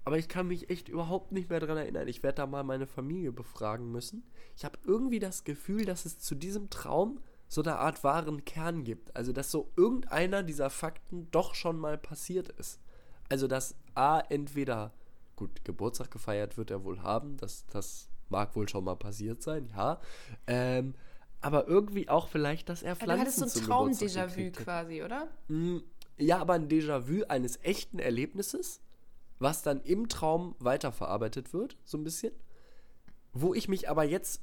aber ich kann mich echt überhaupt nicht mehr daran erinnern. Ich werde da mal meine Familie befragen müssen. Ich habe irgendwie das Gefühl, dass es zu diesem Traum so eine Art wahren Kern gibt. Also, dass so irgendeiner dieser Fakten doch schon mal passiert ist. Also, dass A, entweder, gut, Geburtstag gefeiert wird er wohl haben, das, das mag wohl schon mal passiert sein, ja. Ähm, aber irgendwie auch vielleicht, dass er Pflanzen du hattest so ein Traum-Déjà-vu quasi, oder? Mm, Ja, aber ein Déjà-vu eines echten Erlebnisses, was dann im Traum weiterverarbeitet wird, so ein bisschen. Wo ich mich aber jetzt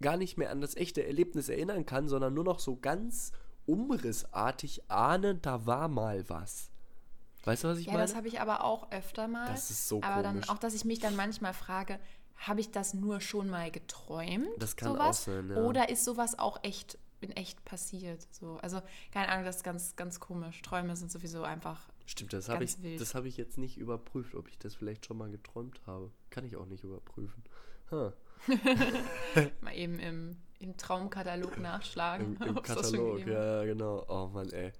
gar nicht mehr an das echte Erlebnis erinnern kann, sondern nur noch so ganz umrissartig ahne, da war mal was. Weißt du, was ich Ja, meine? das habe ich aber auch öfter mal. Das ist so Aber komisch. dann auch, dass ich mich dann manchmal frage, habe ich das nur schon mal geträumt? Das kann sowas? auch sein, ja. Oder ist sowas auch echt in echt passiert? So, also keine Ahnung, das ist ganz, ganz komisch. Träume sind sowieso einfach. Stimmt, das habe ich, wild. das habe ich jetzt nicht überprüft, ob ich das vielleicht schon mal geträumt habe. Kann ich auch nicht überprüfen. Huh. Mal eben im, im Traumkatalog nachschlagen. Im, im Katalog, ja, genau. Oh Mann, ey.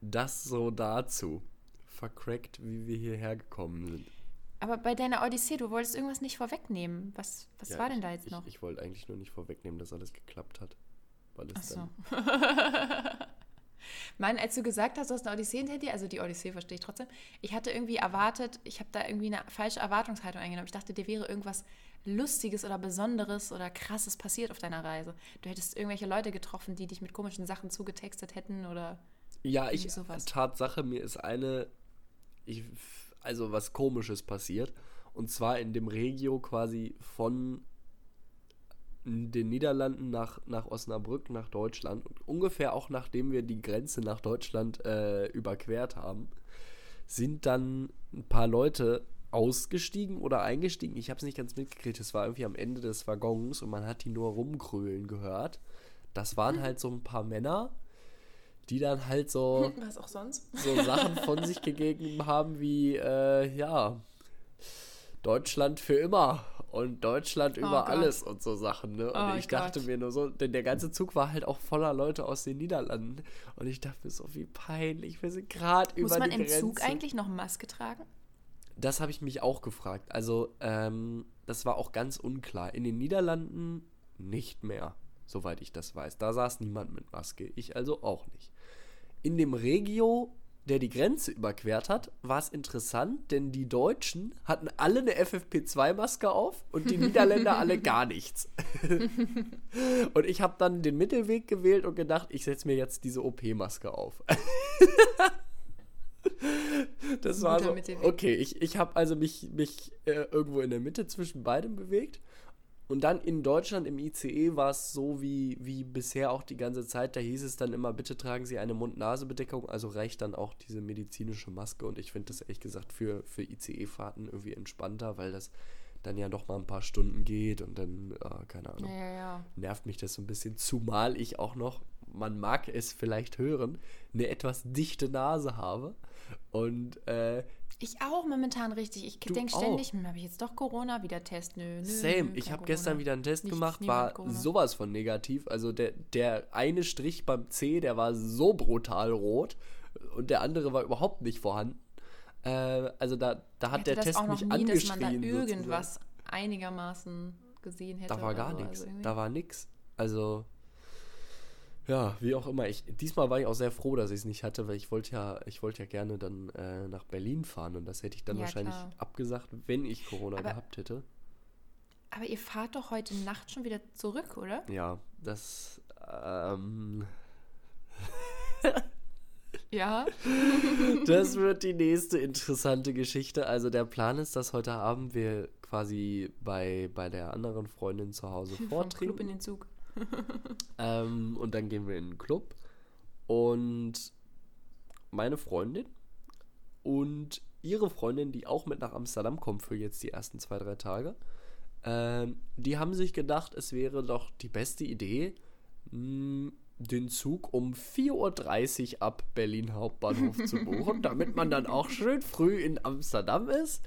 Das so dazu. Vercrackt, wie wir hierher gekommen sind. Aber bei deiner Odyssee, du wolltest irgendwas nicht vorwegnehmen. Was, was Ja, war denn ich, da jetzt ich, noch? Ich wollte eigentlich nur nicht vorwegnehmen, dass alles geklappt hat. Weil es Ach so. dann. Mann, als du gesagt hast, du hast eine Odyssee hinter dir, also die Odyssee verstehe ich trotzdem, ich hatte irgendwie erwartet, ich habe da irgendwie eine falsche Erwartungshaltung eingenommen. Ich dachte, dir wäre irgendwas Lustiges oder Besonderes oder Krasses passiert auf deiner Reise. Du hättest irgendwelche Leute getroffen, die dich mit komischen Sachen zugetextet hätten oder. Ja, ich, sowas. Tatsache, mir ist eine, ich, also was Komisches passiert. Und zwar in dem Regio quasi von den Niederlanden nach, nach Osnabrück, nach Deutschland. Und ungefähr auch nachdem wir die Grenze nach Deutschland äh, überquert haben, sind dann ein paar Leute ausgestiegen oder eingestiegen. Ich habe es nicht ganz mitgekriegt. Es war irgendwie am Ende des Waggons und man hat die nur rumkrölen gehört. Das waren halt so ein paar Männer, die dann halt so Was auch sonst? so Sachen von sich gegeben haben wie, äh, ja, Deutschland für immer und Deutschland über Gott. alles und so Sachen. Ne? Und Oh ich dachte Gott. mir nur so, denn der ganze Zug war halt auch voller Leute aus den Niederlanden. Und ich dachte mir so, wie peinlich, wir sind gerade über Muss man die im Grenze. Zug eigentlich noch Maske tragen? Das habe ich mich auch gefragt. Also, ähm, das war auch ganz unklar. In den Niederlanden nicht mehr, soweit ich das weiß. Da saß niemand mit Maske. Ich also auch nicht. In dem Regio, der die Grenze überquert hat, war es interessant, denn die Deutschen hatten alle eine FFP2-Maske auf und die Niederländer alle gar nichts. und ich habe dann den Mittelweg gewählt und gedacht, ich setze mir jetzt diese OP-Maske auf. Das war so, okay, ich, ich habe also mich, mich äh, irgendwo in der Mitte zwischen beidem bewegt. Und dann in Deutschland im ICE war es so wie, wie bisher auch die ganze Zeit. Da hieß es dann immer, bitte tragen Sie eine Mund-Nase-Bedeckung. Also reicht dann auch diese medizinische Maske. Und ich finde das ehrlich gesagt für, für ICE-Fahrten irgendwie entspannter, weil das dann ja noch mal ein paar Stunden geht und dann, äh, keine Ahnung Ja, ja, nervt mich das so ein bisschen, zumal ich auch noch, man mag es vielleicht hören, eine etwas dichte Nase habe. Und äh, Ich auch momentan richtig. Ich denke ständig, hm, habe ich jetzt doch Corona, wieder Test? Nö, nö. same, nö, ich habe gestern wieder einen Test Nichts, gemacht, war Corona. sowas von negativ. Also der, der eine Strich beim C, der war so brutal rot und der andere war überhaupt nicht vorhanden. Äh, also da, da hat der Test auch noch mich nie, dass man da angeschrien. sozusagen. irgendwas einigermaßen gesehen hätte. Da war gar so. nichts. Also da war nix. Also, ja, wie auch immer. Ich, diesmal war ich auch sehr froh, dass ich es nicht hatte, weil ich wollte ja, ich wollte ja gerne dann äh, nach Berlin fahren und das hätte ich dann Ja, wahrscheinlich klar. abgesagt, wenn ich Corona Aber- gehabt hätte. Aber ihr fahrt doch heute Nacht schon wieder zurück, oder? Ja, das, ähm, Ja. das wird die nächste interessante Geschichte. Also der Plan ist, dass heute Abend wir quasi bei, bei der anderen Freundin zu Hause Vom Club in vortrinken. den Zug. Ähm, und dann gehen wir in den Club. Und meine Freundin und ihre Freundin, die auch mit nach Amsterdam kommt für jetzt die ersten zwei, drei Tage, ähm, die haben sich gedacht, es wäre doch die beste Idee, mh, den Zug um 4.30 Uhr ab Berlin Hauptbahnhof zu buchen, damit man dann auch schön früh in Amsterdam ist.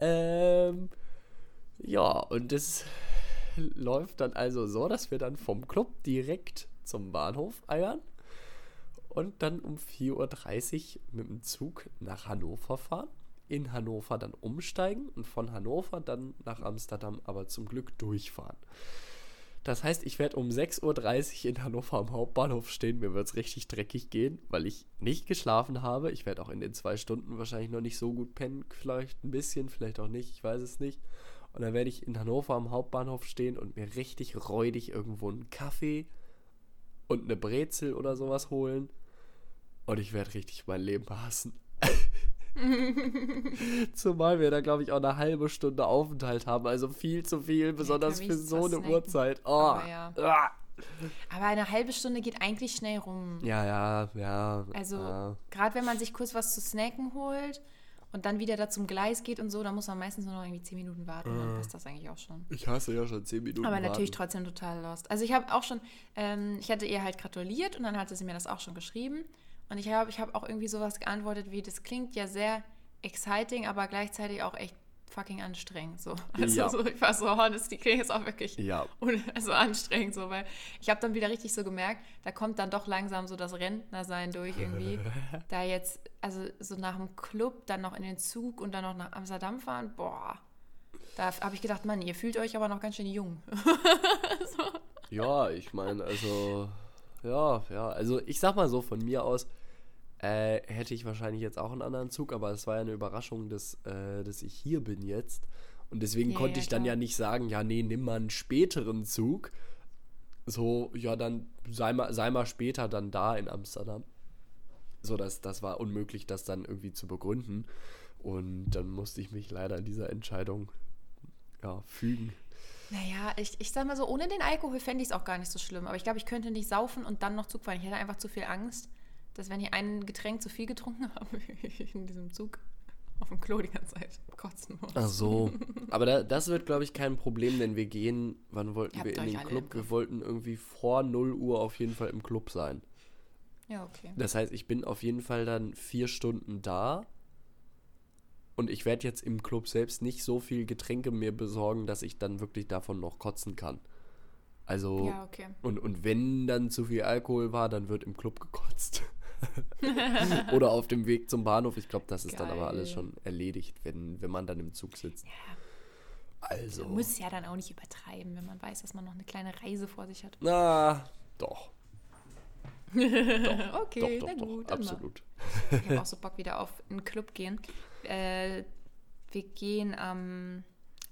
Ähm, ja, und das läuft dann also so, dass wir dann vom Club direkt zum Bahnhof eiern und dann um 4.30 Uhr mit dem Zug nach Hannover fahren, in Hannover dann umsteigen und von Hannover dann nach Amsterdam aber zum Glück durchfahren. Das heißt, ich werde um 6.30 Uhr in Hannover am Hauptbahnhof stehen. Mir wird es richtig dreckig gehen, weil ich nicht geschlafen habe. Ich werde auch in den zwei Stunden wahrscheinlich noch nicht so gut pennen. Vielleicht ein bisschen, vielleicht auch nicht. Ich weiß es nicht. Und dann werde ich in Hannover am Hauptbahnhof stehen und mir richtig räudig irgendwo einen Kaffee und eine Brezel oder sowas holen. Und ich werde richtig mein Leben hassen. Zumal wir da, glaube ich, auch eine halbe Stunde Aufenthalt haben. Also viel zu viel, besonders kann für so eine snacken. Uhrzeit. Oh. Aber ja. Ah. Aber eine halbe Stunde geht eigentlich schnell rum. Ja, ja, ja. Also, ja. gerade wenn man sich kurz was zu snacken holt und dann wieder da zum Gleis geht und so, dann muss man meistens nur noch irgendwie 10 Minuten warten. Äh. Dann passt das eigentlich auch schon. Ich hasse ja schon 10 Minuten. Aber natürlich warten. trotzdem total lost. Also ich habe auch schon, ähm, ich hatte ihr halt gratuliert und dann hatte sie mir das auch schon geschrieben. Und ich habe ich hab auch irgendwie sowas geantwortet wie, das klingt ja sehr exciting, aber gleichzeitig auch echt fucking anstrengend. So. Also Ja. so, ich war so, honest, die kriegen jetzt auch wirklich Ja. un- also anstrengend, so, weil ich habe dann wieder richtig so gemerkt, da kommt dann doch langsam so das Rentnersein durch irgendwie. da jetzt, also so nach dem Club, dann noch in den Zug und dann noch nach Amsterdam fahren, boah. Da habe ich gedacht, Mann, ihr fühlt euch aber noch ganz schön jung. Ja, ich meine, also, ja, ja, also ich sag mal so, von mir aus äh, hätte ich wahrscheinlich jetzt auch einen anderen Zug, aber es war ja eine Überraschung, dass, äh, dass ich hier bin jetzt. Und deswegen Ja, konnte ja, ich dann klar. ja nicht sagen, ja, nee, nimm mal einen späteren Zug. So, ja, dann sei mal, sei mal später dann da in Amsterdam. So, das, das war unmöglich, das dann irgendwie zu begründen. Und dann musste ich mich leider in dieser Entscheidung ja, fügen. Naja, ich, ich sag mal so, ohne den Alkohol fände ich es auch gar nicht so schlimm. Aber ich glaube, ich könnte nicht saufen und dann noch Zug fahren. Ich hätte einfach zu viel Angst, dass wenn ich ein Getränk zu viel getrunken habe, ich in diesem Zug auf dem Klo die ganze Zeit kotzen muss. Ach so. Aber da, das wird, glaube ich, kein Problem, denn wir gehen, wann wollten wir in den Club? Wir wollten irgendwie vor 0 Uhr auf jeden Fall im Club sein. Ja, okay. Das heißt, ich bin auf jeden Fall dann vier Stunden da. Und ich werde jetzt im Club selbst nicht so viel Getränke mir besorgen, dass ich dann wirklich davon noch kotzen kann. Also, Ja, okay. und, und wenn dann zu viel Alkohol war, dann wird im Club gekotzt. Oder auf dem Weg zum Bahnhof. Ich glaube, das ist dann aber alles Geil. schon erledigt, wenn, wenn man dann im Zug sitzt. Also. Man muss ja dann auch nicht übertreiben, wenn man weiß, dass man noch eine kleine Reise vor sich hat. Na, doch. okay, doch, na doch, gut, doch. dann mal. Absolut. Ich habe auch so Bock wieder auf einen Club gehen. Äh, wir gehen am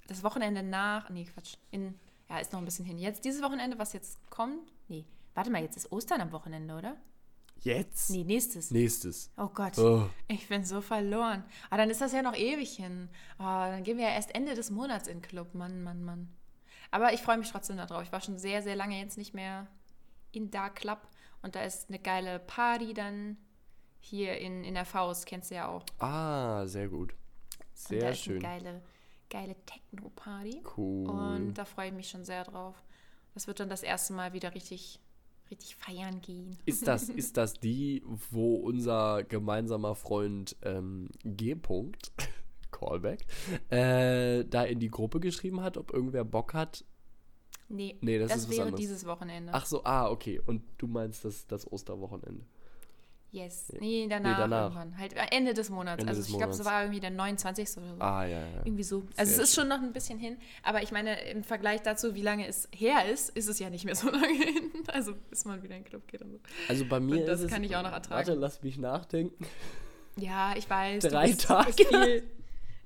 das Wochenende nach. Nee, Quatsch. In, ja, ist noch ein bisschen hin. Jetzt dieses Wochenende, was jetzt kommt. Nee, warte mal, jetzt ist Ostern am Wochenende, oder? Jetzt? Nee, nächstes. Nächstes. Oh Gott, Oh. ich bin so verloren. Aber dann ist das ja noch ewig hin. Oh, dann gehen wir ja erst Ende des Monats in den Club. Mann, Mann, Mann. Aber ich freue mich trotzdem darauf. Ich war schon sehr, sehr lange jetzt nicht mehr in Dark Club. Und da ist eine geile Party dann hier in, in der Faust. Kennst du ja auch. Ah, sehr gut. und da Sehr ist schön. eine geile, geile Techno-Party. Cool. Und da freue ich mich schon sehr drauf. Das wird dann das erste Mal wieder richtig, richtig feiern gehen. Ist das, ist das die, wo unser gemeinsamer Freund ähm, G. -Punkt, Callback, äh, da in die Gruppe geschrieben hat, ob irgendwer Bock hat? Nee, Nee, das das, wäre anderes. dieses Wochenende. Ach so, ah, okay. Und du meinst das, das Osterwochenende. Yes. Nee, danach, danach. irgendwann. Halt Ende des Monats. Ende also des ich glaube, es war irgendwie der 29. oder so. Ah, ja, ja. Irgendwie so. Also Sehr es ist schon noch ein bisschen hin. Aber ich meine, im Vergleich dazu, wie lange es her ist, ist es ja nicht mehr so lange hin. Also bis man wieder in den Club geht und so. Also bei mir Und das ist es, kann ich auch noch ertragen. Warte, lass mich nachdenken. Ja, ich weiß. Drei bist, Tage.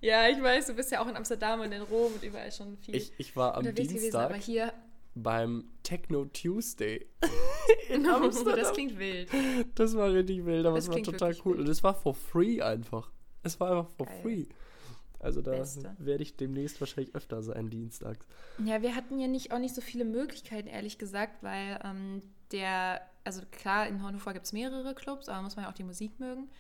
Ja, ich weiß, du bist ja auch in Amsterdam und in Rom und überall schon viel Ich, ich war am unterwegs gewesen. Aber Dienstag hier, beim Techno Tuesday. no, Amsterdam. das klingt wild. Das war richtig wild, aber Das es war total cool. wild. Und es war for free einfach. Es war einfach for Geil. free. Also da Beste. werde ich demnächst wahrscheinlich öfter sein, dienstags. Ja, wir hatten ja nicht, auch nicht so viele Möglichkeiten, ehrlich gesagt, weil ähm, der, also klar, in Hannover gibt es mehrere Clubs, aber muss man ja auch die Musik mögen.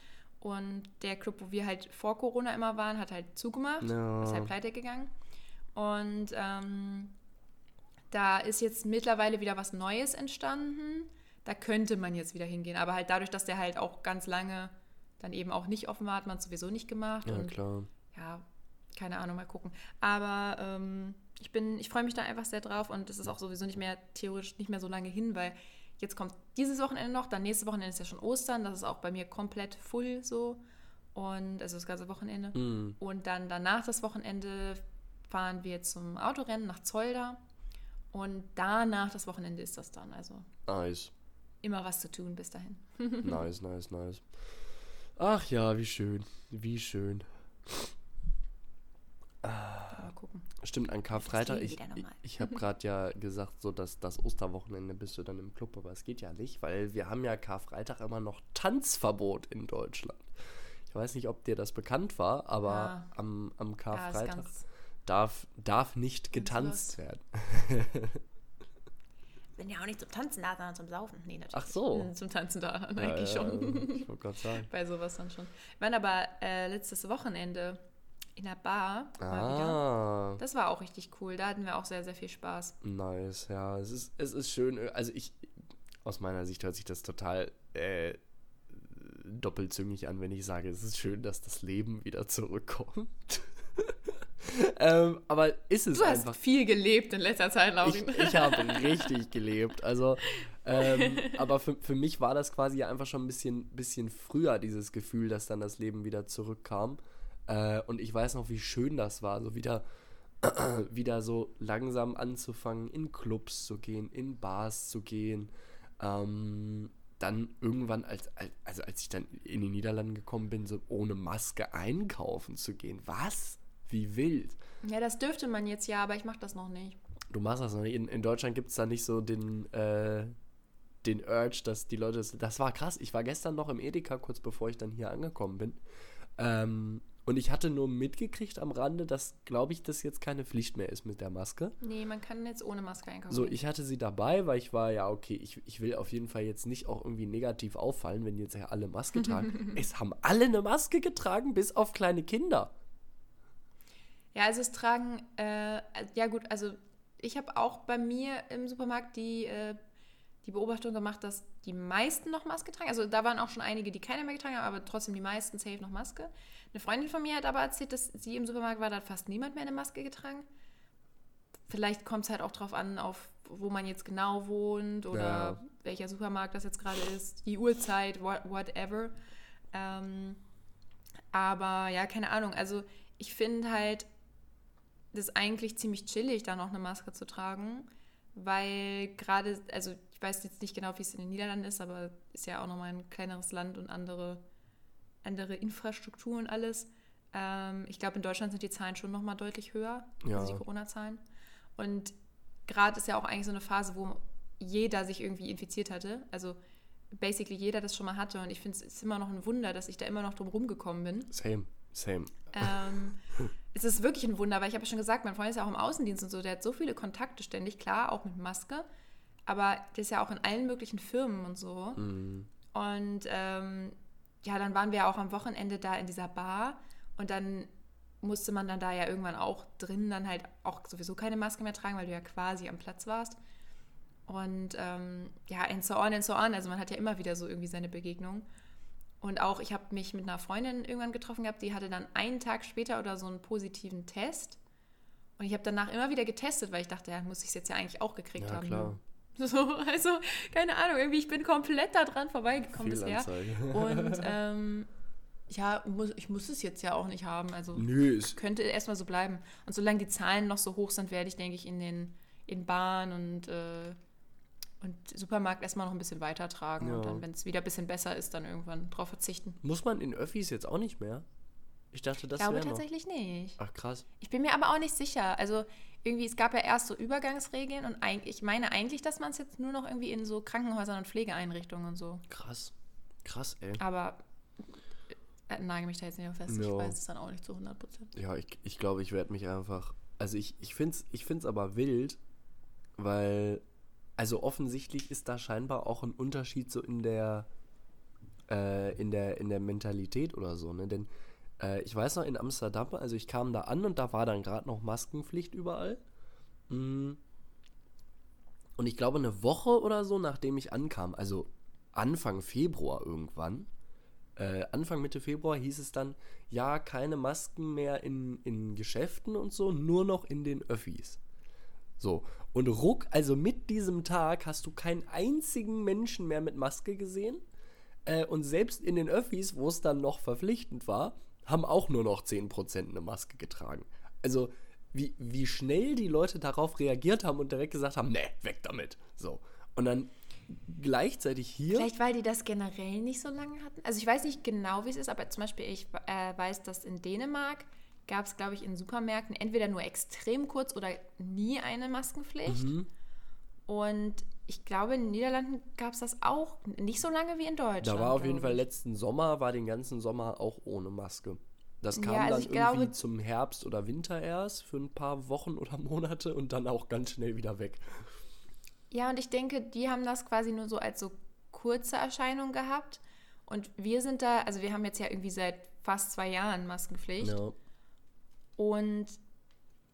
Und der Club, wo wir halt vor Corona immer waren, hat halt zugemacht, Ja. ist halt pleite gegangen. Und ähm, da ist jetzt mittlerweile wieder was Neues entstanden. Da könnte man jetzt wieder hingehen. Aber halt dadurch, dass der halt auch ganz lange dann eben auch nicht offen war, hat man es sowieso nicht gemacht. Ja, und klar. ja, keine Ahnung, mal gucken. Aber ähm, ich bin, ich freue mich da einfach sehr drauf und es ist auch sowieso nicht mehr theoretisch nicht mehr so lange hin, weil jetzt kommt dieses Wochenende noch, dann nächstes Wochenende ist ja schon Ostern, das ist auch bei mir komplett full so und also das ganze Wochenende. Mm. Und dann danach das Wochenende fahren wir zum Autorennen nach Zolder und danach das Wochenende ist das dann. Also Nice. immer was zu tun bis dahin. nice, nice, nice. Ach ja, wie schön. Wie schön. Gucken. Stimmt, an Karfreitag. Ich, ich, habe gerade ja gesagt, so dass das Osterwochenende bist du dann im Club, aber es geht ja nicht, weil wir haben ja Karfreitag immer noch Tanzverbot in Deutschland. Ich weiß nicht, ob dir das bekannt war, aber Ja. am, am Ja, Karfreitag ganz, darf, darf nicht getanzt werden. bin ja auch nicht zum Tanzen da, sondern zum Saufen. Nee, natürlich. Ach so. nicht. Zum Tanzen da, eigentlich ja, schon. Ich wollte gerade sagen. Bei sowas dann schon. Wir waren aber äh, letztes Wochenende in der Bar. Ah, Das war auch richtig cool. Da hatten wir auch sehr, sehr viel Spaß. nice. Ja, es ist, es ist schön. Also ich, aus meiner Sicht hört sich das total äh, doppelzüngig an, wenn ich sage, es ist schön, dass das Leben wieder zurückkommt. Ähm, aber ist es Du hast einfach. viel gelebt in letzter Zeit, Ich, Laurin. ich habe richtig gelebt. Also, ähm, aber für, für mich war das quasi einfach schon ein bisschen, bisschen früher, dieses Gefühl, dass dann das Leben wieder zurückkam. Äh, und ich weiß noch, wie schön das war, so wieder, wieder so langsam anzufangen, in Clubs zu gehen, in Bars zu gehen. Ähm, dann irgendwann, als, als, also als ich dann in die Niederlande gekommen bin, so ohne Maske einkaufen zu gehen. Was? Wie wild. Ja, das dürfte man jetzt ja, aber ich mache das noch nicht. Du machst das noch nicht. In, in Deutschland gibt es da nicht so den, äh, den Urge, dass die Leute. Das, das war krass. Ich war gestern noch im Edeka, kurz bevor ich dann hier angekommen bin. Ähm, und ich hatte nur mitgekriegt am Rande, dass, glaube ich, das jetzt keine Pflicht mehr ist mit der Maske. Nee, man kann jetzt ohne Maske einkaufen. So, ich hatte sie dabei, weil ich war, ja, okay, ich, ich will auf jeden Fall jetzt nicht auch irgendwie negativ auffallen, wenn jetzt ja alle Maske tragen. es haben alle eine Maske getragen, bis auf kleine Kinder. Ja, also es tragen, äh, ja gut, also ich habe auch bei mir im Supermarkt die, äh, die Beobachtung gemacht, dass die meisten noch Maske tragen. Also da waren auch schon einige, die keine mehr getragen haben, aber trotzdem die meisten safe noch Maske. Eine Freundin von mir hat aber erzählt, dass sie im Supermarkt war, da hat fast niemand mehr eine Maske getragen. Vielleicht kommt es halt auch drauf an, auf wo man jetzt genau wohnt oder Ja. welcher Supermarkt das jetzt gerade ist, die Uhrzeit, what, whatever. Ähm, aber ja, keine Ahnung. Also ich finde halt, das ist eigentlich ziemlich chillig, da noch eine Maske zu tragen, weil gerade, also ich weiß jetzt nicht genau, wie es in den Niederlanden ist, aber ist ja auch nochmal ein kleineres Land und andere, andere Infrastruktur und alles. Ähm, ich glaube, in Deutschland sind die Zahlen schon nochmal deutlich höher, Ja. also die Corona-Zahlen. Und gerade ist ja auch eigentlich so eine Phase, wo jeder sich irgendwie infiziert hatte. Also basically jeder das schon mal hatte. Und ich finde, es immer noch ein Wunder, dass ich da immer noch drum rumgekommen bin. Same, same. Ähm, es ist wirklich ein Wunder, weil ich habe ja schon gesagt, mein Freund ist ja auch im Außendienst und so, der hat so viele Kontakte ständig, klar, auch mit Maske, aber der ist ja auch in allen möglichen Firmen und so. Mhm. Und ähm, ja, dann waren wir ja auch am Wochenende da in dieser Bar und dann musste man dann da ja irgendwann auch drin dann halt auch sowieso keine Maske mehr tragen, weil du ja quasi am Platz warst. Und ähm, ja, and so on and so on. Also man hat ja immer wieder so irgendwie seine Begegnung. Und auch, ich habe mich mit einer Freundin irgendwann getroffen gehabt, die hatte dann einen Tag später oder so einen positiven Test. Und ich habe danach immer wieder getestet, weil ich dachte, ja, muss ich es jetzt ja eigentlich auch gekriegt Ja, haben. klar. So, also, keine Ahnung, irgendwie, ich bin komplett da dran vorbeigekommen bisher. Und ähm, ja, muss, ich muss es jetzt ja auch nicht haben. Also Nö, könnte erstmal so bleiben. Und solange die Zahlen noch so hoch sind, werde ich, denke ich, in den in Bahn und, äh, und Supermarkt erstmal noch ein bisschen weiter tragen. Ja. Und dann, wenn es wieder ein bisschen besser ist, dann irgendwann drauf verzichten. muss man in Öffis jetzt auch nicht mehr? Ich dachte, das ich glaube wäre noch. tatsächlich nicht. Ach krass. Ich bin mir aber auch nicht sicher. Also irgendwie, es gab ja erst so Übergangsregeln und ich meine eigentlich, dass man es jetzt nur noch irgendwie in so Krankenhäusern und Pflegeeinrichtungen und so. Krass. Krass, ey. Aber äh, nagel mich da jetzt nicht auf fest. Ich Ja. weiß es dann auch nicht zu 100 Prozent. Ja, ich, ich glaube, ich werde mich einfach. Also ich, ich finde es ich find's aber wild, weil. Also offensichtlich ist da scheinbar auch ein Unterschied so in der. Äh, in der, in der Mentalität oder so, ne? Denn äh, ich weiß noch in Amsterdam, also ich kam da an und da war dann gerade noch Maskenpflicht überall. Mm. Und ich glaube, eine Woche oder so, nachdem ich ankam, also Anfang Februar irgendwann, äh, Anfang Mitte Februar hieß es dann, ja, keine Masken mehr in, in Geschäften und so, nur noch in den Öffis. So, und ruck, also mit diesem Tag hast du keinen einzigen Menschen mehr mit Maske gesehen. Äh, und selbst in den Öffis, wo es dann noch verpflichtend war, haben auch nur noch 10% eine Maske getragen. Also, wie, wie schnell die Leute darauf reagiert haben und direkt gesagt haben, ne, weg damit. So. Und dann gleichzeitig hier. Vielleicht, weil die das generell nicht so lange hatten. Also ich weiß nicht genau, wie es ist, aber zum Beispiel, ich äh, weiß, dass in Dänemark gab es, glaube ich, in Supermärkten entweder nur extrem kurz oder nie eine Maskenpflicht. Mhm. Und ich glaube, in den Niederlanden gab es das auch nicht so lange wie in Deutschland. Da war auf jeden Fall letzten Sommer, war den ganzen Sommer auch ohne Maske. Das kam Ja, also dann irgendwie glaube- zum Herbst oder Winter erst für ein paar Wochen oder Monate und dann auch ganz schnell wieder weg. Ja, und ich denke, die haben das quasi nur so als so kurze Erscheinung gehabt. Und wir sind da, also wir haben jetzt ja irgendwie seit fast zwei Jahren Maskenpflicht. Ja. Und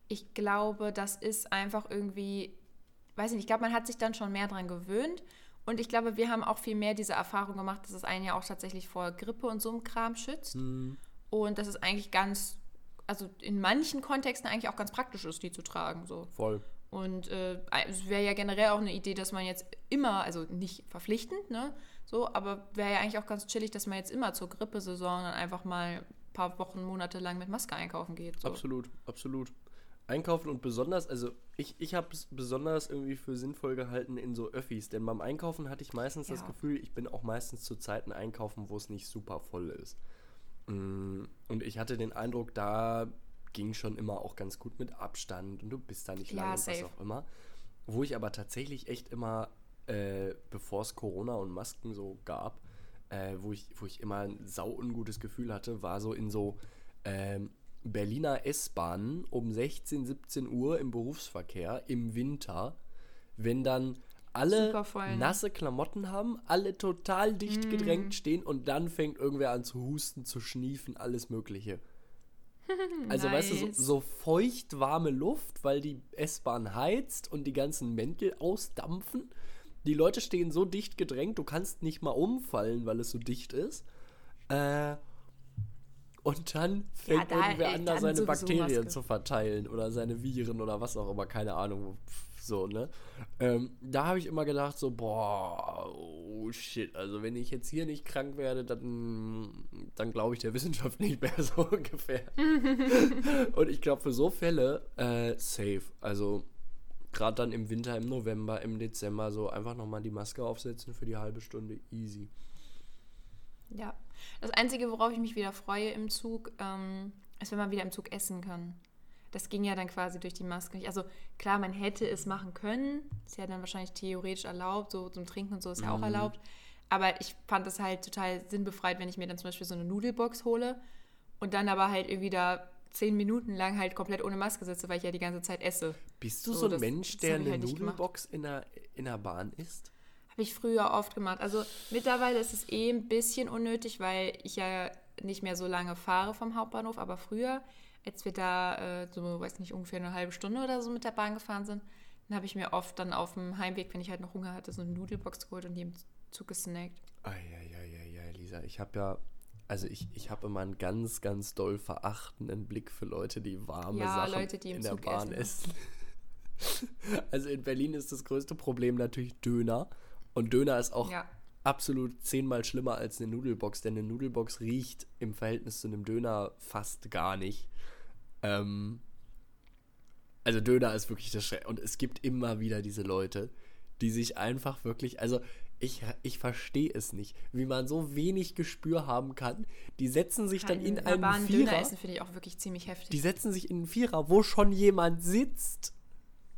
ich glaube, das ist einfach irgendwie, weiß ich nicht, ich glaube, man hat sich dann schon mehr dran gewöhnt. Und ich glaube, wir haben auch viel mehr diese Erfahrung gemacht, dass es einen ja auch tatsächlich vor Grippe und so einem Kram schützt. Hm. Und das ist eigentlich ganz, also in manchen Kontexten eigentlich auch ganz praktisch ist, die zu tragen. So. Voll. Und äh, es wäre ja generell auch eine Idee, dass man jetzt immer, also nicht verpflichtend, ne? So, aber wäre ja eigentlich auch ganz chillig, dass man jetzt immer zur Grippesaison dann einfach mal paar Wochen, Monate lang mit Maske einkaufen geht. So. Absolut, absolut. Einkaufen und besonders, also ich, ich habe es besonders irgendwie für sinnvoll gehalten in so Öffis, denn beim Einkaufen hatte ich meistens das Ja. Gefühl, ich bin auch meistens zu Zeiten einkaufen, wo es nicht super voll ist. Mm, Und ich hatte den Eindruck, da ging schon immer auch ganz gut mit Abstand und du bist da nicht Ja, lange und was safe. auch immer. Wo ich aber tatsächlich echt immer, äh, bevor es Corona und Masken so gab, äh, wo, ich, wo ich immer ein sau ungutes Gefühl hatte, war so in so ähm, Berliner S-Bahnen um 16, 17 Uhr im Berufsverkehr im Winter, wenn dann alle ne? nasse Klamotten haben, alle total dicht Mm. gedrängt stehen und dann fängt irgendwer an zu husten, zu schniefen, alles Mögliche. Also, weißt du, so, Nice. so feucht warme Luft, weil die S-Bahn heizt und die ganzen Mäntel ausdampfen. Die Leute stehen so dicht gedrängt, du kannst nicht mal umfallen, weil es so dicht ist. Äh, und dann fängt da, irgendwer an, da seine Bakterien zu verteilen oder seine Viren oder was auch immer, keine Ahnung. So, ne? Ähm, da habe ich immer gedacht, so, boah, oh shit, also wenn ich jetzt hier nicht krank werde, dann, dann glaube ich der Wissenschaft nicht mehr so ungefähr. Und ich glaube, für so Fälle, äh, safe. Also, gerade dann im Winter, im November, im Dezember, so einfach nochmal die Maske aufsetzen für die halbe Stunde, easy. Ja. Das Einzige, worauf ich mich wieder freue im Zug, ähm, ist, wenn man wieder im Zug essen kann. Das ging ja dann quasi durch die Maske. Also klar, man hätte es machen können. Ist ja dann wahrscheinlich theoretisch erlaubt. So zum Trinken und so ist ja auch Mhm. erlaubt. Aber ich fand es halt total sinnbefreit, wenn ich mir dann zum Beispiel so eine Nudelbox hole und dann aber halt irgendwie da zehn Minuten lang halt komplett ohne Maske sitze, weil ich ja die ganze Zeit esse. Bist du So, so, ein Mensch, der eine halt. Nudelbox in der, in der Bahn isst? Habe ich früher oft gemacht. Also mittlerweile ist es eh ein bisschen unnötig, weil ich ja nicht mehr so lange fahre vom Hauptbahnhof. Aber früher, als wir da äh, so, weiß nicht, ungefähr eine halbe Stunde oder so mit der Bahn gefahren sind, dann habe ich mir oft dann auf dem Heimweg, wenn ich halt noch Hunger hatte, so eine Nudelbox geholt und die im Zug gesnackt. Eieieiei, Lisa, ich habe ja, also ich, ich habe immer einen ganz, ganz doll verachtenden Blick für Leute, die warme Ja, Sachen Leute, die in der Zug Bahn essen, essen. also in Berlin ist das größte Problem natürlich Döner. Und Döner ist auch Ja. absolut zehnmal schlimmer als eine Nudelbox, denn eine Nudelbox riecht im Verhältnis zu einem Döner fast gar nicht. Ähm, also Döner ist wirklich das Schre Und es gibt immer wieder diese Leute, die sich einfach wirklich, also ich, ich verstehe es nicht, wie man so wenig Gespür haben kann. Die setzen sich dann in einen Bahn Döner Vierer, essen finde ich auch wirklich ziemlich heftig. die setzen sich in einen Vierer, wo schon jemand sitzt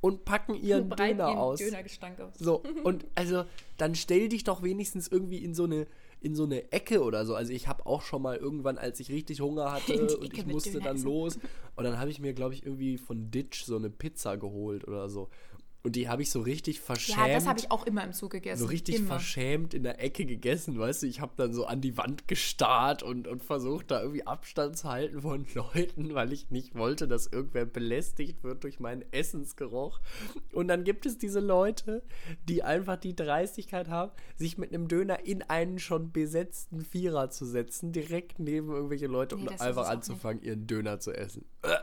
und packen ihren Döner ihren aus. Dönergestank aus. So, und also dann stell dich doch wenigstens irgendwie in so eine in so eine Ecke oder so. Also ich habe auch schon mal irgendwann, als ich richtig Hunger hatte und ich musste Döner dann essen. los und dann habe ich mir, glaube ich, irgendwie von Ditch so eine Pizza geholt oder so. Und die habe ich so richtig verschämt. Ja, das habe ich auch immer im Zug gegessen. so richtig immer. verschämt in der Ecke gegessen, weißt du, ich habe dann so an die Wand gestarrt und, und versucht da irgendwie Abstand zu halten von Leuten, weil ich nicht wollte, dass irgendwer belästigt wird durch meinen Essensgeruch. Und dann gibt es diese Leute, die einfach die Dreistigkeit haben, sich mit einem Döner in einen schon besetzten Vierer zu setzen, direkt neben irgendwelche Leute Nee, ist einfach anzufangen, ihren Döner zu essen. Aber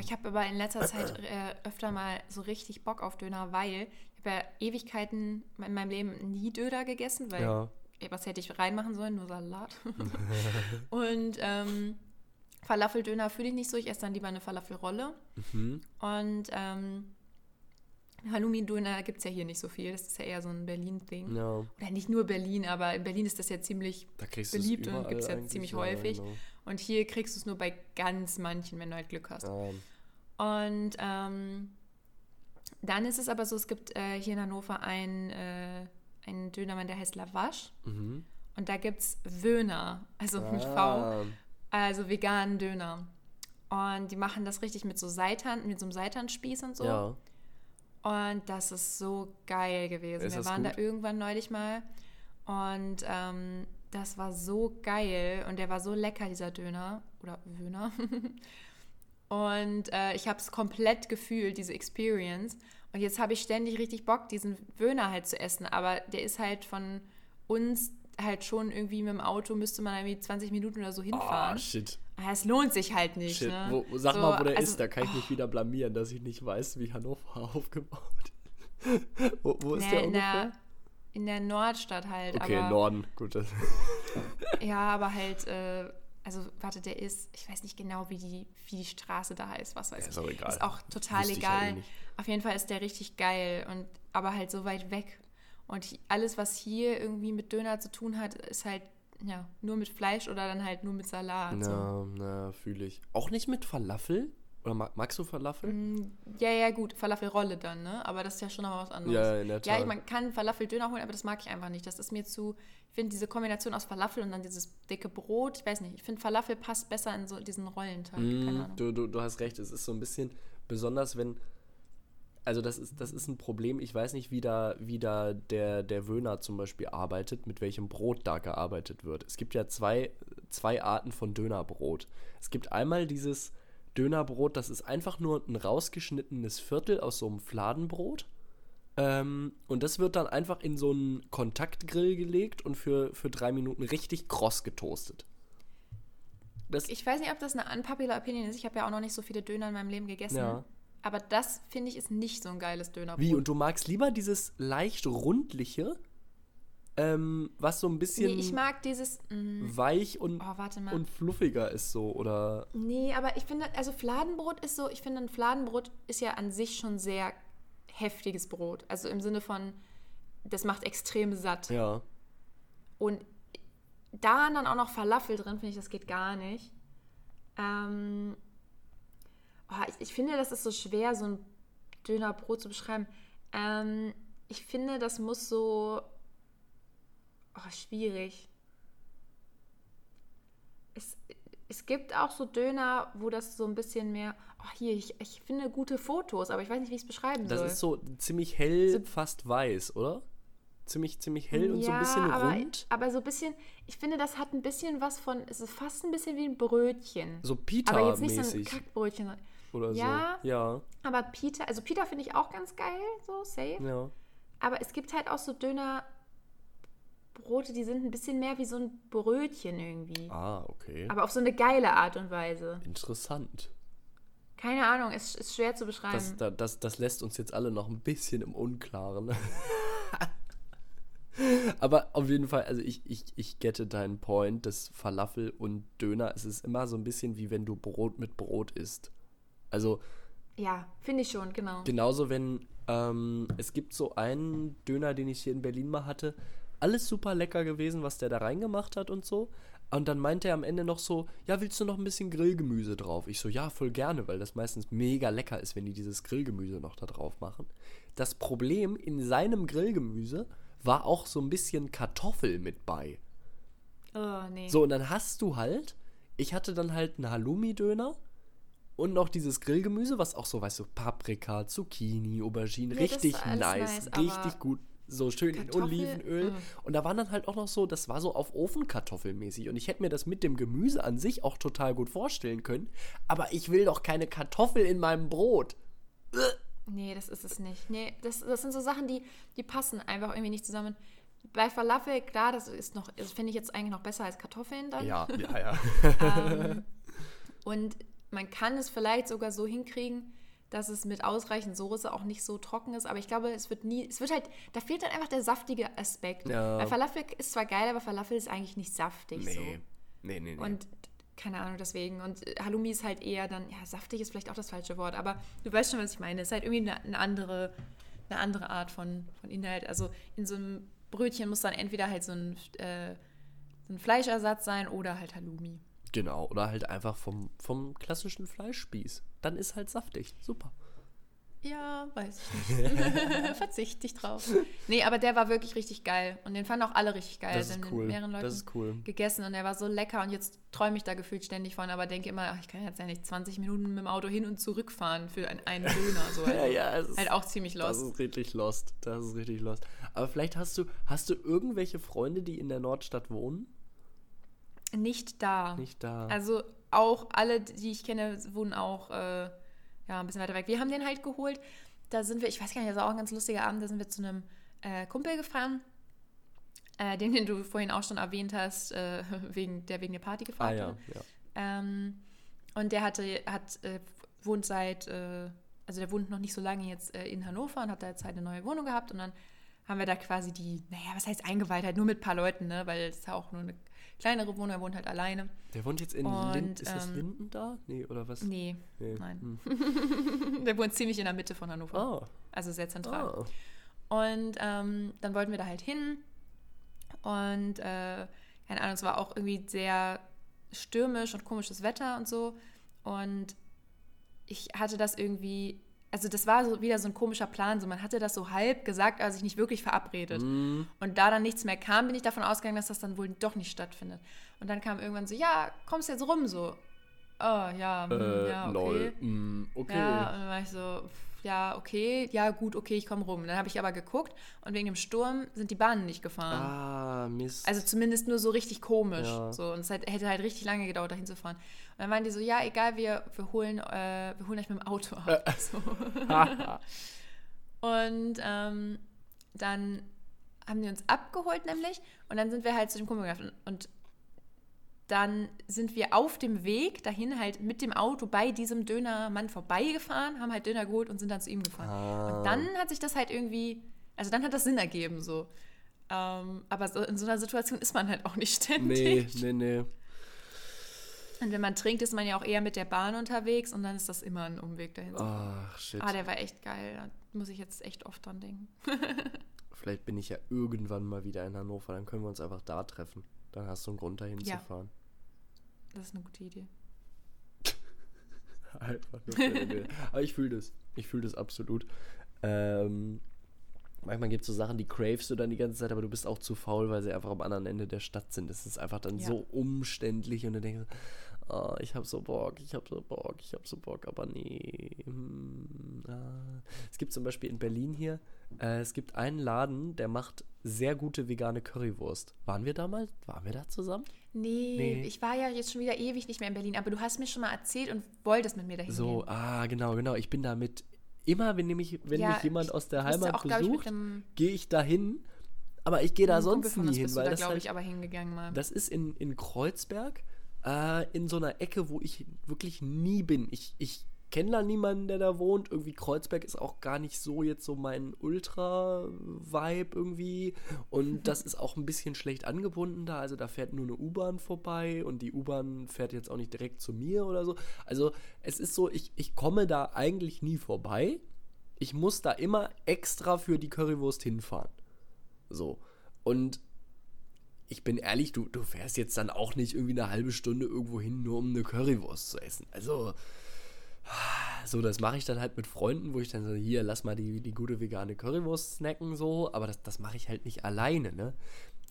Ich habe aber in letzter Zeit äh, öfter mal so richtig Bock auf Döner, weil ich habe ja Ewigkeiten in meinem Leben nie Döner gegessen, weil Ja. was hätte ich reinmachen sollen? Nur Salat. und ähm, Falafeldöner fühle ich nicht so. Ich esse dann lieber eine Falafelrolle. Mhm. Und ähm, Halloumi-Döner gibt es ja hier nicht so viel. Das ist ja eher so ein Berlin-Ding. Ja, Oder nicht nur Berlin, aber in Berlin ist das ja ziemlich da beliebt und gibt es ja ziemlich ja, häufig. genau. Und hier kriegst du es nur bei ganz manchen, wenn du halt Glück hast. Ja. Und ähm, dann ist es aber so, es gibt äh, hier in Hannover einen, äh, einen Dönermann, der heißt Lavash. Mhm. Und da gibt es Wöhner, also mit V, Ah. also veganen Döner. Und die machen das richtig mit so Seitan, mit so einem Seitanspieß und so. Ja. Und das ist so geil gewesen. Ist Wir waren gut? da irgendwann neulich mal und ähm, das war so geil und der war so lecker, dieser Döner oder Wöhner. und äh, ich habe es komplett gefühlt, diese Experience. Und jetzt habe ich ständig richtig Bock, diesen Wöhner halt zu essen. Aber der ist halt von uns halt schon irgendwie mit dem Auto müsste man irgendwie 20 Minuten oder so hinfahren. Ah, shit. Aber es lohnt sich halt nicht. Shit. Ne? Wo, sag So, mal, wo der also- ist, da kann ich mich wieder blamieren, dass ich nicht weiß, wie Hannover aufgebaut ist. wo, wo ist Nee, der ungefähr? der, in der Nordstadt halt. Okay, aber, Norden. Gut, Ja, aber halt, äh, also warte, der ist, ich weiß nicht genau, wie die, wie die Straße da heißt, was weiß Ja, ich. ist auch egal. Ist auch total Wüsste ich eh egal. nicht. Auf jeden Fall ist der richtig geil und aber halt so weit weg. Und alles, was hier irgendwie mit Döner zu tun hat, ist halt ja nur mit Fleisch oder dann halt nur mit Salat. So. na, na, fühle ich. Auch nicht mit Falafel? Oder mag, magst du Falafel? Mm, Ja, ja, gut, Falafelrolle dann, ne? Aber das ist ja schon noch was anderes. Ja, in der Ja, Tat. ich, man kann Falafel-Döner holen, aber das mag ich einfach nicht. Das ist mir zu. Ich finde diese Kombination aus Falafel und dann dieses dicke Brot, ich weiß nicht, ich finde Falafel passt besser in so diesen Rollenteig. Mm, du, du, du hast recht, es ist so ein bisschen besonders, wenn. Also das ist, das ist ein Problem. Ich weiß nicht, wie da, wie da der, der Wöhner zum Beispiel arbeitet, mit welchem Brot da gearbeitet wird. Es gibt ja zwei, zwei Arten von Dönerbrot. Es gibt einmal dieses Dönerbrot, das ist einfach nur ein rausgeschnittenes Viertel aus so einem Fladenbrot. Ähm, und das wird dann einfach in so einen Kontaktgrill gelegt und für, für drei Minuten richtig kross getoastet. Das, Ich weiß nicht, ob das eine unpopular Opinion ist. Ich habe ja auch noch nicht so viele Döner in meinem Leben gegessen. Ja. Aber das, finde ich, ist nicht so ein geiles Dönerbrot. Wie? Und du magst lieber dieses leicht rundliche, ähm, was so ein bisschen Nee, ich mag dieses. mm, weich und, oh, und fluffiger ist so, oder? Nee, aber ich finde, also Fladenbrot ist so, ich finde, ein Fladenbrot ist ja an sich schon sehr heftiges Brot. Also im Sinne von, das macht extrem satt. Ja. Und da dann auch noch Falafel drin, finde ich, das geht gar nicht. Ähm, oh, ich, ich finde, das ist so schwer, so ein Dönerbrot zu beschreiben. Ähm, ich finde, das muss so. Oh, schwierig. Es, es gibt auch so Döner, wo das so ein bisschen mehr. Oh, hier, ich, ich finde gute Fotos, aber ich weiß nicht, wie ich es beschreiben Das soll. ist so ziemlich hell, So- fast weiß, oder? Ziemlich, ziemlich hell und so ein bisschen aber, rund. Aber so ein bisschen, ich finde, das hat ein bisschen was von, es ist fast ein bisschen wie ein Brötchen. So aber jetzt nicht so ein Pita-mäßig Kackbrötchen. oder Ja. so. Ja, Aber Pita, also Pita finde ich auch ganz geil, so safe. ja. Aber es gibt halt auch so Dönerbrote, die sind ein bisschen mehr wie so ein Brötchen irgendwie. Ah, okay. Aber auf so eine geile Art und Weise. Interessant. Keine Ahnung, es ist schwer zu beschreiben. Das, da- das, das lässt uns jetzt alle noch ein bisschen im Unklaren. Aber auf jeden Fall, also ich, ich, ich gette deinen Point, dass Falafel und Döner, es ist immer so ein bisschen wie wenn du Brot mit Brot isst. Also ja, finde ich schon, genau. genauso wenn, ähm, es gibt so einen Döner, den ich hier in Berlin mal hatte, alles super lecker gewesen, was der da reingemacht hat und so. Und dann meinte er am Ende noch so, ja, willst du noch ein bisschen Grillgemüse drauf? Ich so, ja, voll gerne, weil das meistens mega lecker ist, wenn die dieses Grillgemüse noch da drauf machen. Das Problem in seinem Grillgemüse war auch so ein bisschen Kartoffel mit bei. Oh, nee. So, und dann hast du halt, ich hatte dann halt einen Halloumi-Döner und noch dieses Grillgemüse, was auch so, weißt du, Paprika, Zucchini, Aubergine, Ja, richtig nice, nice, richtig gut, so schön in Kartoffel, Olivenöl. mm. Und da waren dann halt auch noch so, das war so auf Ofenkartoffelmäßig. Und ich hätte mir das mit dem Gemüse an sich auch total gut vorstellen können, aber ich will doch keine Kartoffel in meinem Brot. Nee, das ist es nicht. Nee, das, das sind so Sachen, die, die passen einfach irgendwie nicht zusammen. Bei Falafel, klar, das ist noch, das finde ich jetzt eigentlich noch besser als Kartoffeln dann. Ja, ja, ja. Ähm, und man kann es vielleicht sogar so hinkriegen, dass es mit ausreichend Soße auch nicht so trocken ist. Aber ich glaube, es wird nie, es wird halt, da fehlt dann einfach der saftige Aspekt. Ja. Weil Falafel ist zwar geil, aber Falafel ist eigentlich nicht saftig so. nee. nee, nee, nee. Und keine Ahnung, deswegen. Und Halloumi ist halt eher dann, ja, saftig ist vielleicht auch das falsche Wort, aber du weißt schon, was ich meine. Es ist halt irgendwie eine, eine, andere, eine andere Art von, von Inhalt. Also in so einem Brötchen muss dann entweder halt so ein, äh, so ein Fleischersatz sein oder halt Halloumi. Genau, oder halt einfach vom, vom klassischen Fleischspieß. Dann ist halt saftig. Super. Ja, weiß ich nicht. Verzichte ich drauf. Nee, aber der war wirklich richtig geil. Und den fanden auch alle richtig geil. Das ist mit cool. mehreren Leuten Das ist cool. gegessen und der war so lecker. Und jetzt träume ich da gefühlt ständig von, aber denke immer, ach, ich kann jetzt ja nicht 20 Minuten mit dem Auto hin und zurück fahren für einen, einen Döner. So Ja, ja, es ist, halt auch ziemlich das lost. ist richtig lost. Das ist richtig lost. Aber vielleicht hast du, hast du irgendwelche Freunde, die in der Nordstadt wohnen? Nicht da. Nicht da. Also auch alle, die ich kenne, wohnen auch äh, ja, ein bisschen weiter weg. Wir haben den halt geholt. Da sind wir, ich weiß gar nicht, das war auch ein ganz lustiger Abend, da sind wir zu einem äh, Kumpel gefahren. äh, den, den du vorhin auch schon erwähnt hast, äh, wegen, der wegen der Party gefragt Ah ja, ja. Ähm, und der hatte, hat, äh, wohnt seit, äh, also der wohnt noch nicht so lange jetzt in Hannover und hat da jetzt halt eine neue Wohnung gehabt und dann haben wir da quasi die, naja, was heißt eingeweiht, halt nur mit ein paar Leuten, ne, weil es ist ja auch nur eine kleinere Wohnung, er wohnt halt alleine. Der wohnt jetzt in Und, Linden. Ist das ähm, Linden da? Nee, oder was? Nee, Nee. nein. Hm. der wohnt ziemlich in der Mitte von Hannover, Ah, also sehr zentral. ah. Und ähm, dann wollten wir da halt hin. Und äh, keine Ahnung, es war auch irgendwie sehr stürmisch und komisches Wetter und so. Und ich hatte das irgendwie, also das war so wieder so ein komischer Plan. So, man hatte das so halb gesagt, aber sich nicht wirklich verabredet. Hm. Und da dann nichts mehr kam, bin ich davon ausgegangen, dass das dann wohl doch nicht stattfindet. Und dann kam irgendwann so, ja, kommst jetzt rum so. Oh, ja, hm, Äh, ja, okay. lol. Hm, okay. Ja, und dann war ich so, pff, ja, okay, ja, gut, okay, ich komme rum. Dann habe ich aber geguckt und wegen dem Sturm sind die Bahnen nicht gefahren. Ah, Mist. Also zumindest nur so richtig komisch. Ja. So, und es hat, hätte halt richtig lange gedauert, dahin zu fahren. Und dann waren die so, ja, egal, wir, wir, holen, äh, wir holen euch mit dem Auto ab. So. Und ähm, dann haben die uns abgeholt nämlich und dann sind wir halt zu dem Kumpel gegangen und dann sind wir auf dem Weg dahin halt mit dem Auto bei diesem Dönermann vorbeigefahren, haben halt Döner geholt und sind dann zu ihm gefahren. Ah. Und dann hat sich das halt irgendwie, also dann hat das Sinn ergeben so. Ähm, aber so, in so einer Situation ist man halt auch nicht nee, ständig. nee, nee. Und wenn man trinkt, ist man ja auch eher mit der Bahn unterwegs und dann ist das immer ein Umweg dahin. Ach, shit. Ah, der war echt geil. Da muss ich jetzt echt oft dran denken. Vielleicht bin ich ja irgendwann mal wieder in Hannover. Dann können wir uns einfach da treffen. Dann hast du einen Grund, dahin Ja. zu fahren. Das ist eine gute Idee. Einfach nur eine- Aber ich fühle das. Ich fühle das absolut. Ähm, manchmal gibt es so Sachen, die cravest du dann die ganze Zeit, aber du bist auch zu faul, weil sie einfach am anderen Ende der Stadt sind. Das ist einfach dann Ja. so umständlich und du denkst, oh, ich hab so Bock, ich hab so Bock, ich hab so Bock, aber nee. hm, ah. Es gibt zum Beispiel in Berlin hier, äh, es gibt einen Laden, der macht sehr gute vegane Currywurst. Waren wir da mal? Waren wir da zusammen? Nee, Nee. ich war ja jetzt schon wieder ewig nicht mehr in Berlin, aber du hast mir schon mal erzählt und wolltest mit mir dahin So, gehen. ah, genau, genau. Ich bin damit immer, wenn, nämlich, wenn Ja, mich jemand ich aus der Heimat auch, mit besucht, gehe ich da hin. Aber ich gehe da sonst nie hin, bist du weil da, das glaube halt, ich, aber hingegangen mal. das ist in, in Kreuzberg, äh, in so einer Ecke, wo ich wirklich nie bin. Ich, ich kenne da niemanden, der da wohnt. Irgendwie Kreuzberg ist auch gar nicht so jetzt so mein Ultra-Vibe irgendwie. Und das ist auch ein bisschen schlecht angebunden da. Also da fährt nur eine U-Bahn vorbei und die U-Bahn fährt jetzt auch nicht direkt zu mir oder so. Also es ist so, ich, ich komme da eigentlich nie vorbei. Ich muss da immer extra für die Currywurst hinfahren. So. Und ich bin ehrlich, du, du fährst jetzt dann auch nicht irgendwie eine halbe Stunde irgendwo hin, nur um eine Currywurst zu essen. Also, so, das mache ich dann halt mit Freunden, wo ich dann so, hier, lass mal die, die gute vegane Currywurst snacken, so. Aber das, das mache ich halt nicht alleine, ne?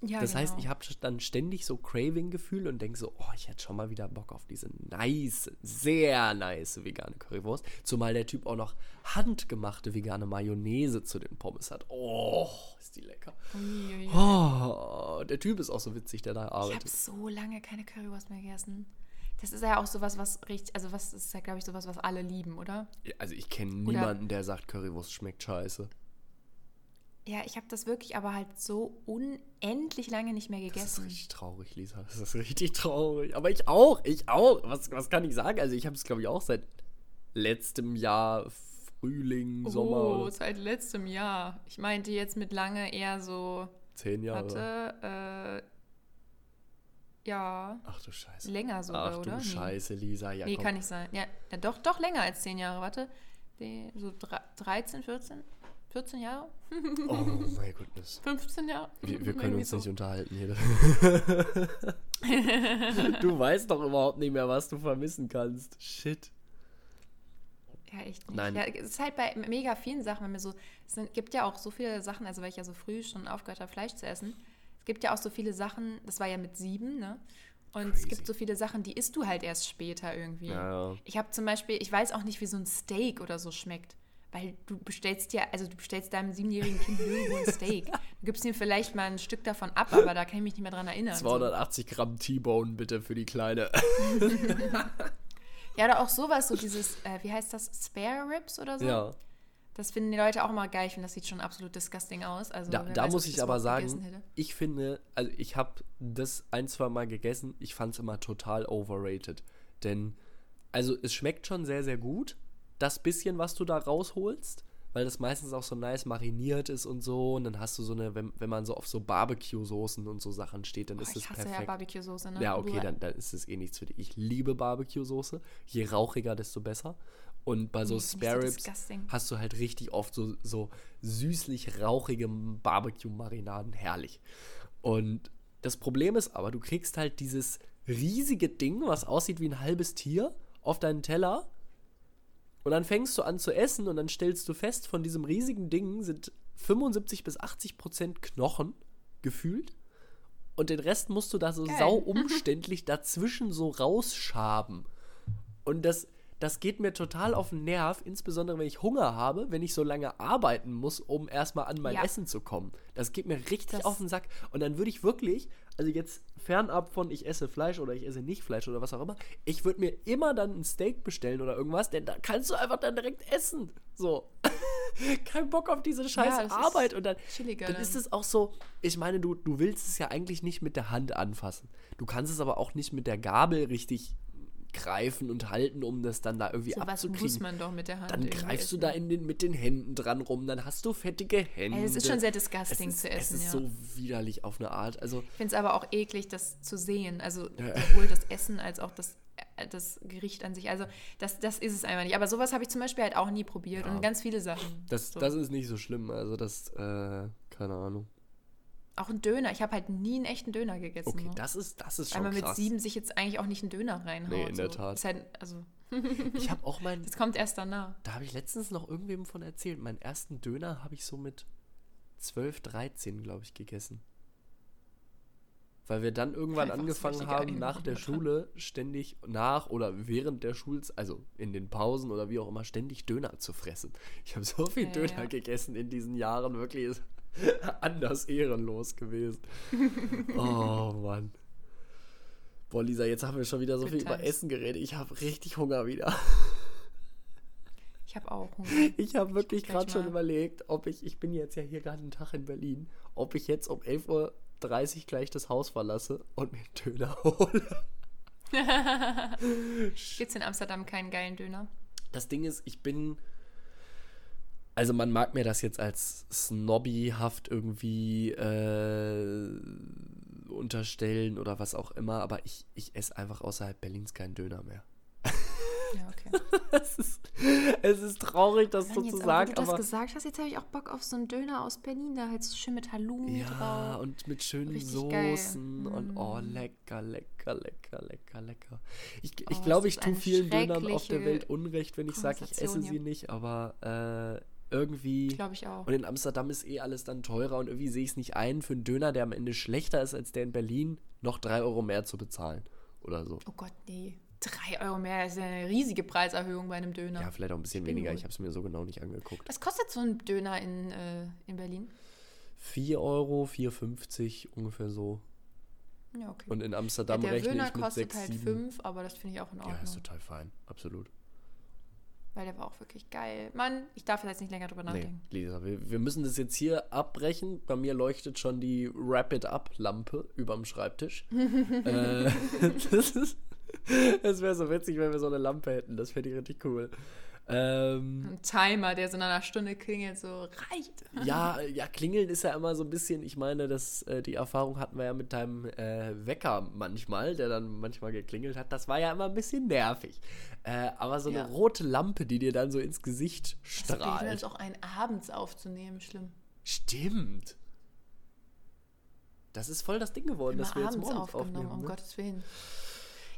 Ja, das heißt, genau. ich habe dann ständig so Craving-Gefühl und denke so, oh, ich hätte schon mal wieder Bock auf diese nice, sehr nice vegane Currywurst. Zumal der Typ auch noch handgemachte vegane Mayonnaise zu den Pommes hat. Oh, ist die lecker. Uiuiui. Oh, der Typ ist auch so witzig, der da Ich arbeitet. habe so lange keine Currywurst mehr gegessen. Das ist ja auch sowas, was richtig, also was ist ja, glaube ich, sowas, was alle lieben, oder? Also ich kenne niemanden, der sagt, Currywurst schmeckt scheiße. Ja, ich habe das wirklich aber halt so unendlich lange nicht mehr Das ist gegessen. richtig traurig, Lisa. Das ist richtig traurig. Aber ich auch, ich auch. Was, was kann ich sagen? Also ich habe es, glaube ich, auch seit letztem Jahr Frühling, Sommer, Oh, seit letztem Jahr. Ich meinte jetzt mit lange eher so, zehn Jahre. warte, äh, ja, Ach du Scheiße. länger sogar, Ach du oder? Nee. Scheiße, Lisa. Ja, nee, komm. kann nicht sein. Ja, ja, doch, doch länger als zehn Jahre, warte. So dre- 13, 14, 14 Jahre? Oh mein Gottes. 15 Jahre? Wir, wir können uns so. nicht unterhalten hier. du weißt doch überhaupt nicht mehr, was du vermissen kannst. Shit. Ja, echt nicht. Nein. Ja, es ist halt bei mega vielen Sachen, wenn mir so, es gibt ja auch so viele Sachen, also weil ich ja so früh schon aufgehört habe, Fleisch zu essen, es gibt ja auch so viele Sachen, das war ja mit sieben, ne? Und es Crazy. gibt so viele Sachen, die isst du halt erst später irgendwie. Ja, ja. Ich habe zum Beispiel, ich weiß auch nicht, wie so ein Steak oder so schmeckt. Weil du bestellst ja, also du bestellst deinem siebenjährigen Kind nirgendwo ein Steak. Du gibst ihm vielleicht mal ein Stück davon ab, aber da kann ich mich nicht mehr dran erinnern. So. 280 Gramm T-Bone bitte für die Kleine. Ja, oder auch sowas, so dieses, äh, wie heißt das, Spare Ribs oder so? ja. Das finden die Leute auch immer geil. Ich finde, das sieht schon absolut disgusting aus. Also, Da, da weiß, muss ich das aber sagen, ich finde, also ich habe das ein, zwei Mal gegessen, ich fand es immer total overrated. Denn, also es schmeckt schon sehr, sehr gut, das bisschen, was du da rausholst, weil das meistens auch so nice mariniert ist und so. Und dann hast du so eine, wenn, wenn man so auf so Barbecue-Soßen und so Sachen steht, dann Boah, ist das ich hasse perfekt. ja Barbecue-Soße, ne? Ja, okay, dann, dann ist es eh nichts für dich. Ich liebe Barbecue-Soße. Je rauchiger, desto besser. Und bei so Nee, so Spare Ribs disgusting. hast du halt richtig oft so, so süßlich rauchige Barbecue-Marinaden. Herrlich. Und das Problem ist aber, du kriegst halt dieses riesige Ding, was aussieht wie ein halbes Tier, auf deinen Teller. Und dann fängst du an zu essen und dann stellst du fest, von diesem riesigen Ding sind 75 bis 80 Prozent Knochen gefühlt. Und den Rest musst du da so Geil. sau umständlich dazwischen so rausschaben. Und das, das geht mir total auf den Nerv, insbesondere wenn ich Hunger habe, wenn ich so lange arbeiten muss, um erstmal an mein Ja. Essen zu kommen. Das geht mir richtig Das- auf den Sack. Und dann würde ich wirklich, also jetzt fernab von ich esse Fleisch oder ich esse nicht Fleisch oder was auch immer, ich würde mir immer dann ein Steak bestellen oder irgendwas, denn da kannst du einfach dann direkt essen. So. Kein Bock auf diese scheiß ist Arbeit. Und dann dann. ist es auch so, ich meine, du, du willst es ja eigentlich nicht mit der Hand anfassen. Du kannst es aber auch nicht mit der Gabel richtig greifen und halten, um das dann da irgendwie So was abzukriegen. muss man doch mit der Hand dann greifst du da in den, mit den Händen dran rum, dann hast du fettige Hände. Ey, es ist schon sehr es disgusting ist, zu essen, Es ist ja. so widerlich auf eine Art. Also, Ich finde es aber auch eklig, das zu sehen. Also sowohl das Essen als auch das, äh, das Gericht an sich. Also das, das ist es einfach nicht. Aber sowas habe ich zum Beispiel halt auch nie probiert. Und ganz viele Sachen. das, so. das ist nicht so schlimm. Also, das, äh, keine Ahnung. Auch ein Döner. Ich habe halt nie einen echten Döner gegessen. Okay, ne? das ist, das ist schon Weil man mit krass. sieben sich jetzt eigentlich auch nicht einen Döner reinhaut. Nee, in der so. Tat. Ist halt, also, Ich habe auch mein, das kommt erst danach. da habe ich letztens noch irgendwem von erzählt. Meinen ersten Döner habe ich so mit 12, 13, glaube ich, gegessen. Weil wir dann irgendwann Einfach angefangen haben, nach der. Schule ständig nach oder während der Schulzeit, also in den Pausen oder wie auch immer, ständig Döner zu fressen. Ich habe so viel Ja, Döner ja. gegessen in diesen Jahren, wirklich anders ehrenlos gewesen. oh Mann. Boah, Lisa, jetzt haben wir schon wieder so Good viel über. Essen geredet. Ich habe richtig Hunger wieder. Ich habe auch Hunger. Ich habe wirklich gerade schon überlegt, ob ich, ich bin jetzt ja hier gerade einen Tag in Berlin, ob ich jetzt um 11.30 Uhr gleich das Haus verlasse und mir einen Döner hole. Gibt es in Amsterdam keinen geilen Döner? Das Ding ist, ich bin. Also man mag mir das jetzt als snobbyhaft irgendwie äh, unterstellen oder was auch immer, aber ich, ich esse einfach außerhalb Berlins keinen Döner mehr. Ja, okay. Es ist, es ist traurig, das so zu sagen, wo du das gesagt hast, jetzt habe ich auch Bock auf so einen Döner aus Berlin, da halt so schön mit Halloumi Ja, drauf. und mit schönen Richtig geil. Soßen und oh, Mm. lecker, lecker, lecker, lecker, lecker. Ich, Oh, ich das glaube, ich tue vielen Dönern auf der Welt Unrecht, wenn ich sage, ich esse sie nicht, aber äh, irgendwie. Glaube ich auch. Und in Amsterdam ist eh alles dann teurer und irgendwie sehe ich es nicht ein, für einen Döner, der am Ende schlechter ist als der in Berlin, noch drei Euro mehr zu bezahlen. Oder so. Oh Gott, nee. Drei Euro mehr ist ja eine riesige Preiserhöhung bei einem Döner. Ja, vielleicht auch ein bisschen weniger. wohl. Ich habe es mir so genau nicht angeguckt. Was kostet so ein Döner in, äh, in Berlin? 4 Euro, 4,50 ungefähr so. Ja, okay. Und in ja, Amsterdam der rechne Döner ich mit kostet 6, halt 7. fünf, aber das finde ich auch in Ja, Ordnung. ist total fein. Absolut. Weil der war auch wirklich geil. Mann, ich darf jetzt nicht länger drüber Nee, nachdenken. Lisa, wir, wir müssen das jetzt hier abbrechen. Bei mir leuchtet schon die Rapid-Up-Lampe überm Schreibtisch. äh, das ist- das wäre so witzig, wenn wir so eine Lampe hätten. Das fände ich richtig cool. Ähm, Ein Timer, der so nach einer Stunde klingelt, so reicht. ja, ja, klingeln ist ja immer so ein bisschen, ich meine, das, äh, die Erfahrung hatten wir ja mit deinem äh, Wecker manchmal, der dann manchmal geklingelt hat. Das war ja immer ein bisschen nervig. Äh, aber so Ja. eine rote Lampe, die dir dann so ins Gesicht Das strahlt. ist auch einen abends aufzunehmen, schlimm. Stimmt. Das ist voll das Ding geworden, dass wir jetzt morgens aufgenommen, aufnehmen. um Ne? Gottes Willen.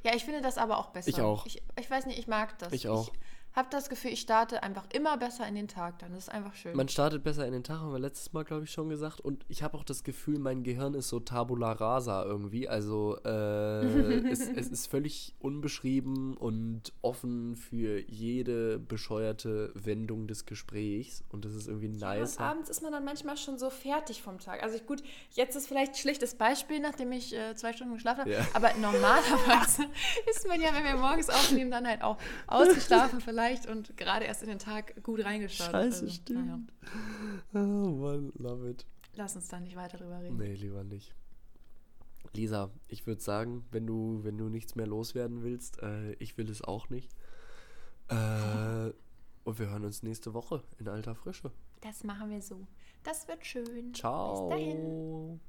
Ja, ich finde das aber auch besser. Ich auch. Ich, ich weiß nicht, ich mag das. Ich auch. Ich habe das Gefühl, ich starte einfach immer besser in den Tag dann. Das ist einfach schön. Man startet besser in den Tag, haben wir letztes Mal, glaube ich, schon gesagt. Und ich habe auch das Gefühl, mein Gehirn ist so tabula rasa irgendwie. Also äh, es, es ist völlig unbeschrieben und offen für jede bescheuerte Wendung des Gesprächs. Und das ist irgendwie nice. Und abends ist man dann manchmal schon so fertig vom Tag. Also ich, gut, jetzt ist vielleicht ein schlechtes Beispiel, nachdem ich äh, zwei Stunden geschlafen habe. Ja. Aber normalerweise ist man ja, wenn wir morgens aufnehmen, dann halt auch ausgeschlafen vielleicht aufgeweicht und gerade erst in den Tag gut reingestartet. Scheiße, Also, stimmt. naja. Oh Mann, love it. Lass uns da nicht weiter drüber reden. Nee, lieber nicht. Lisa, ich würde sagen, wenn du, wenn du nichts mehr loswerden willst, äh, ich will es auch nicht. Äh, und wir hören uns nächste Woche in alter Frische. Das machen wir so. Das wird schön. Ciao. Bis dahin.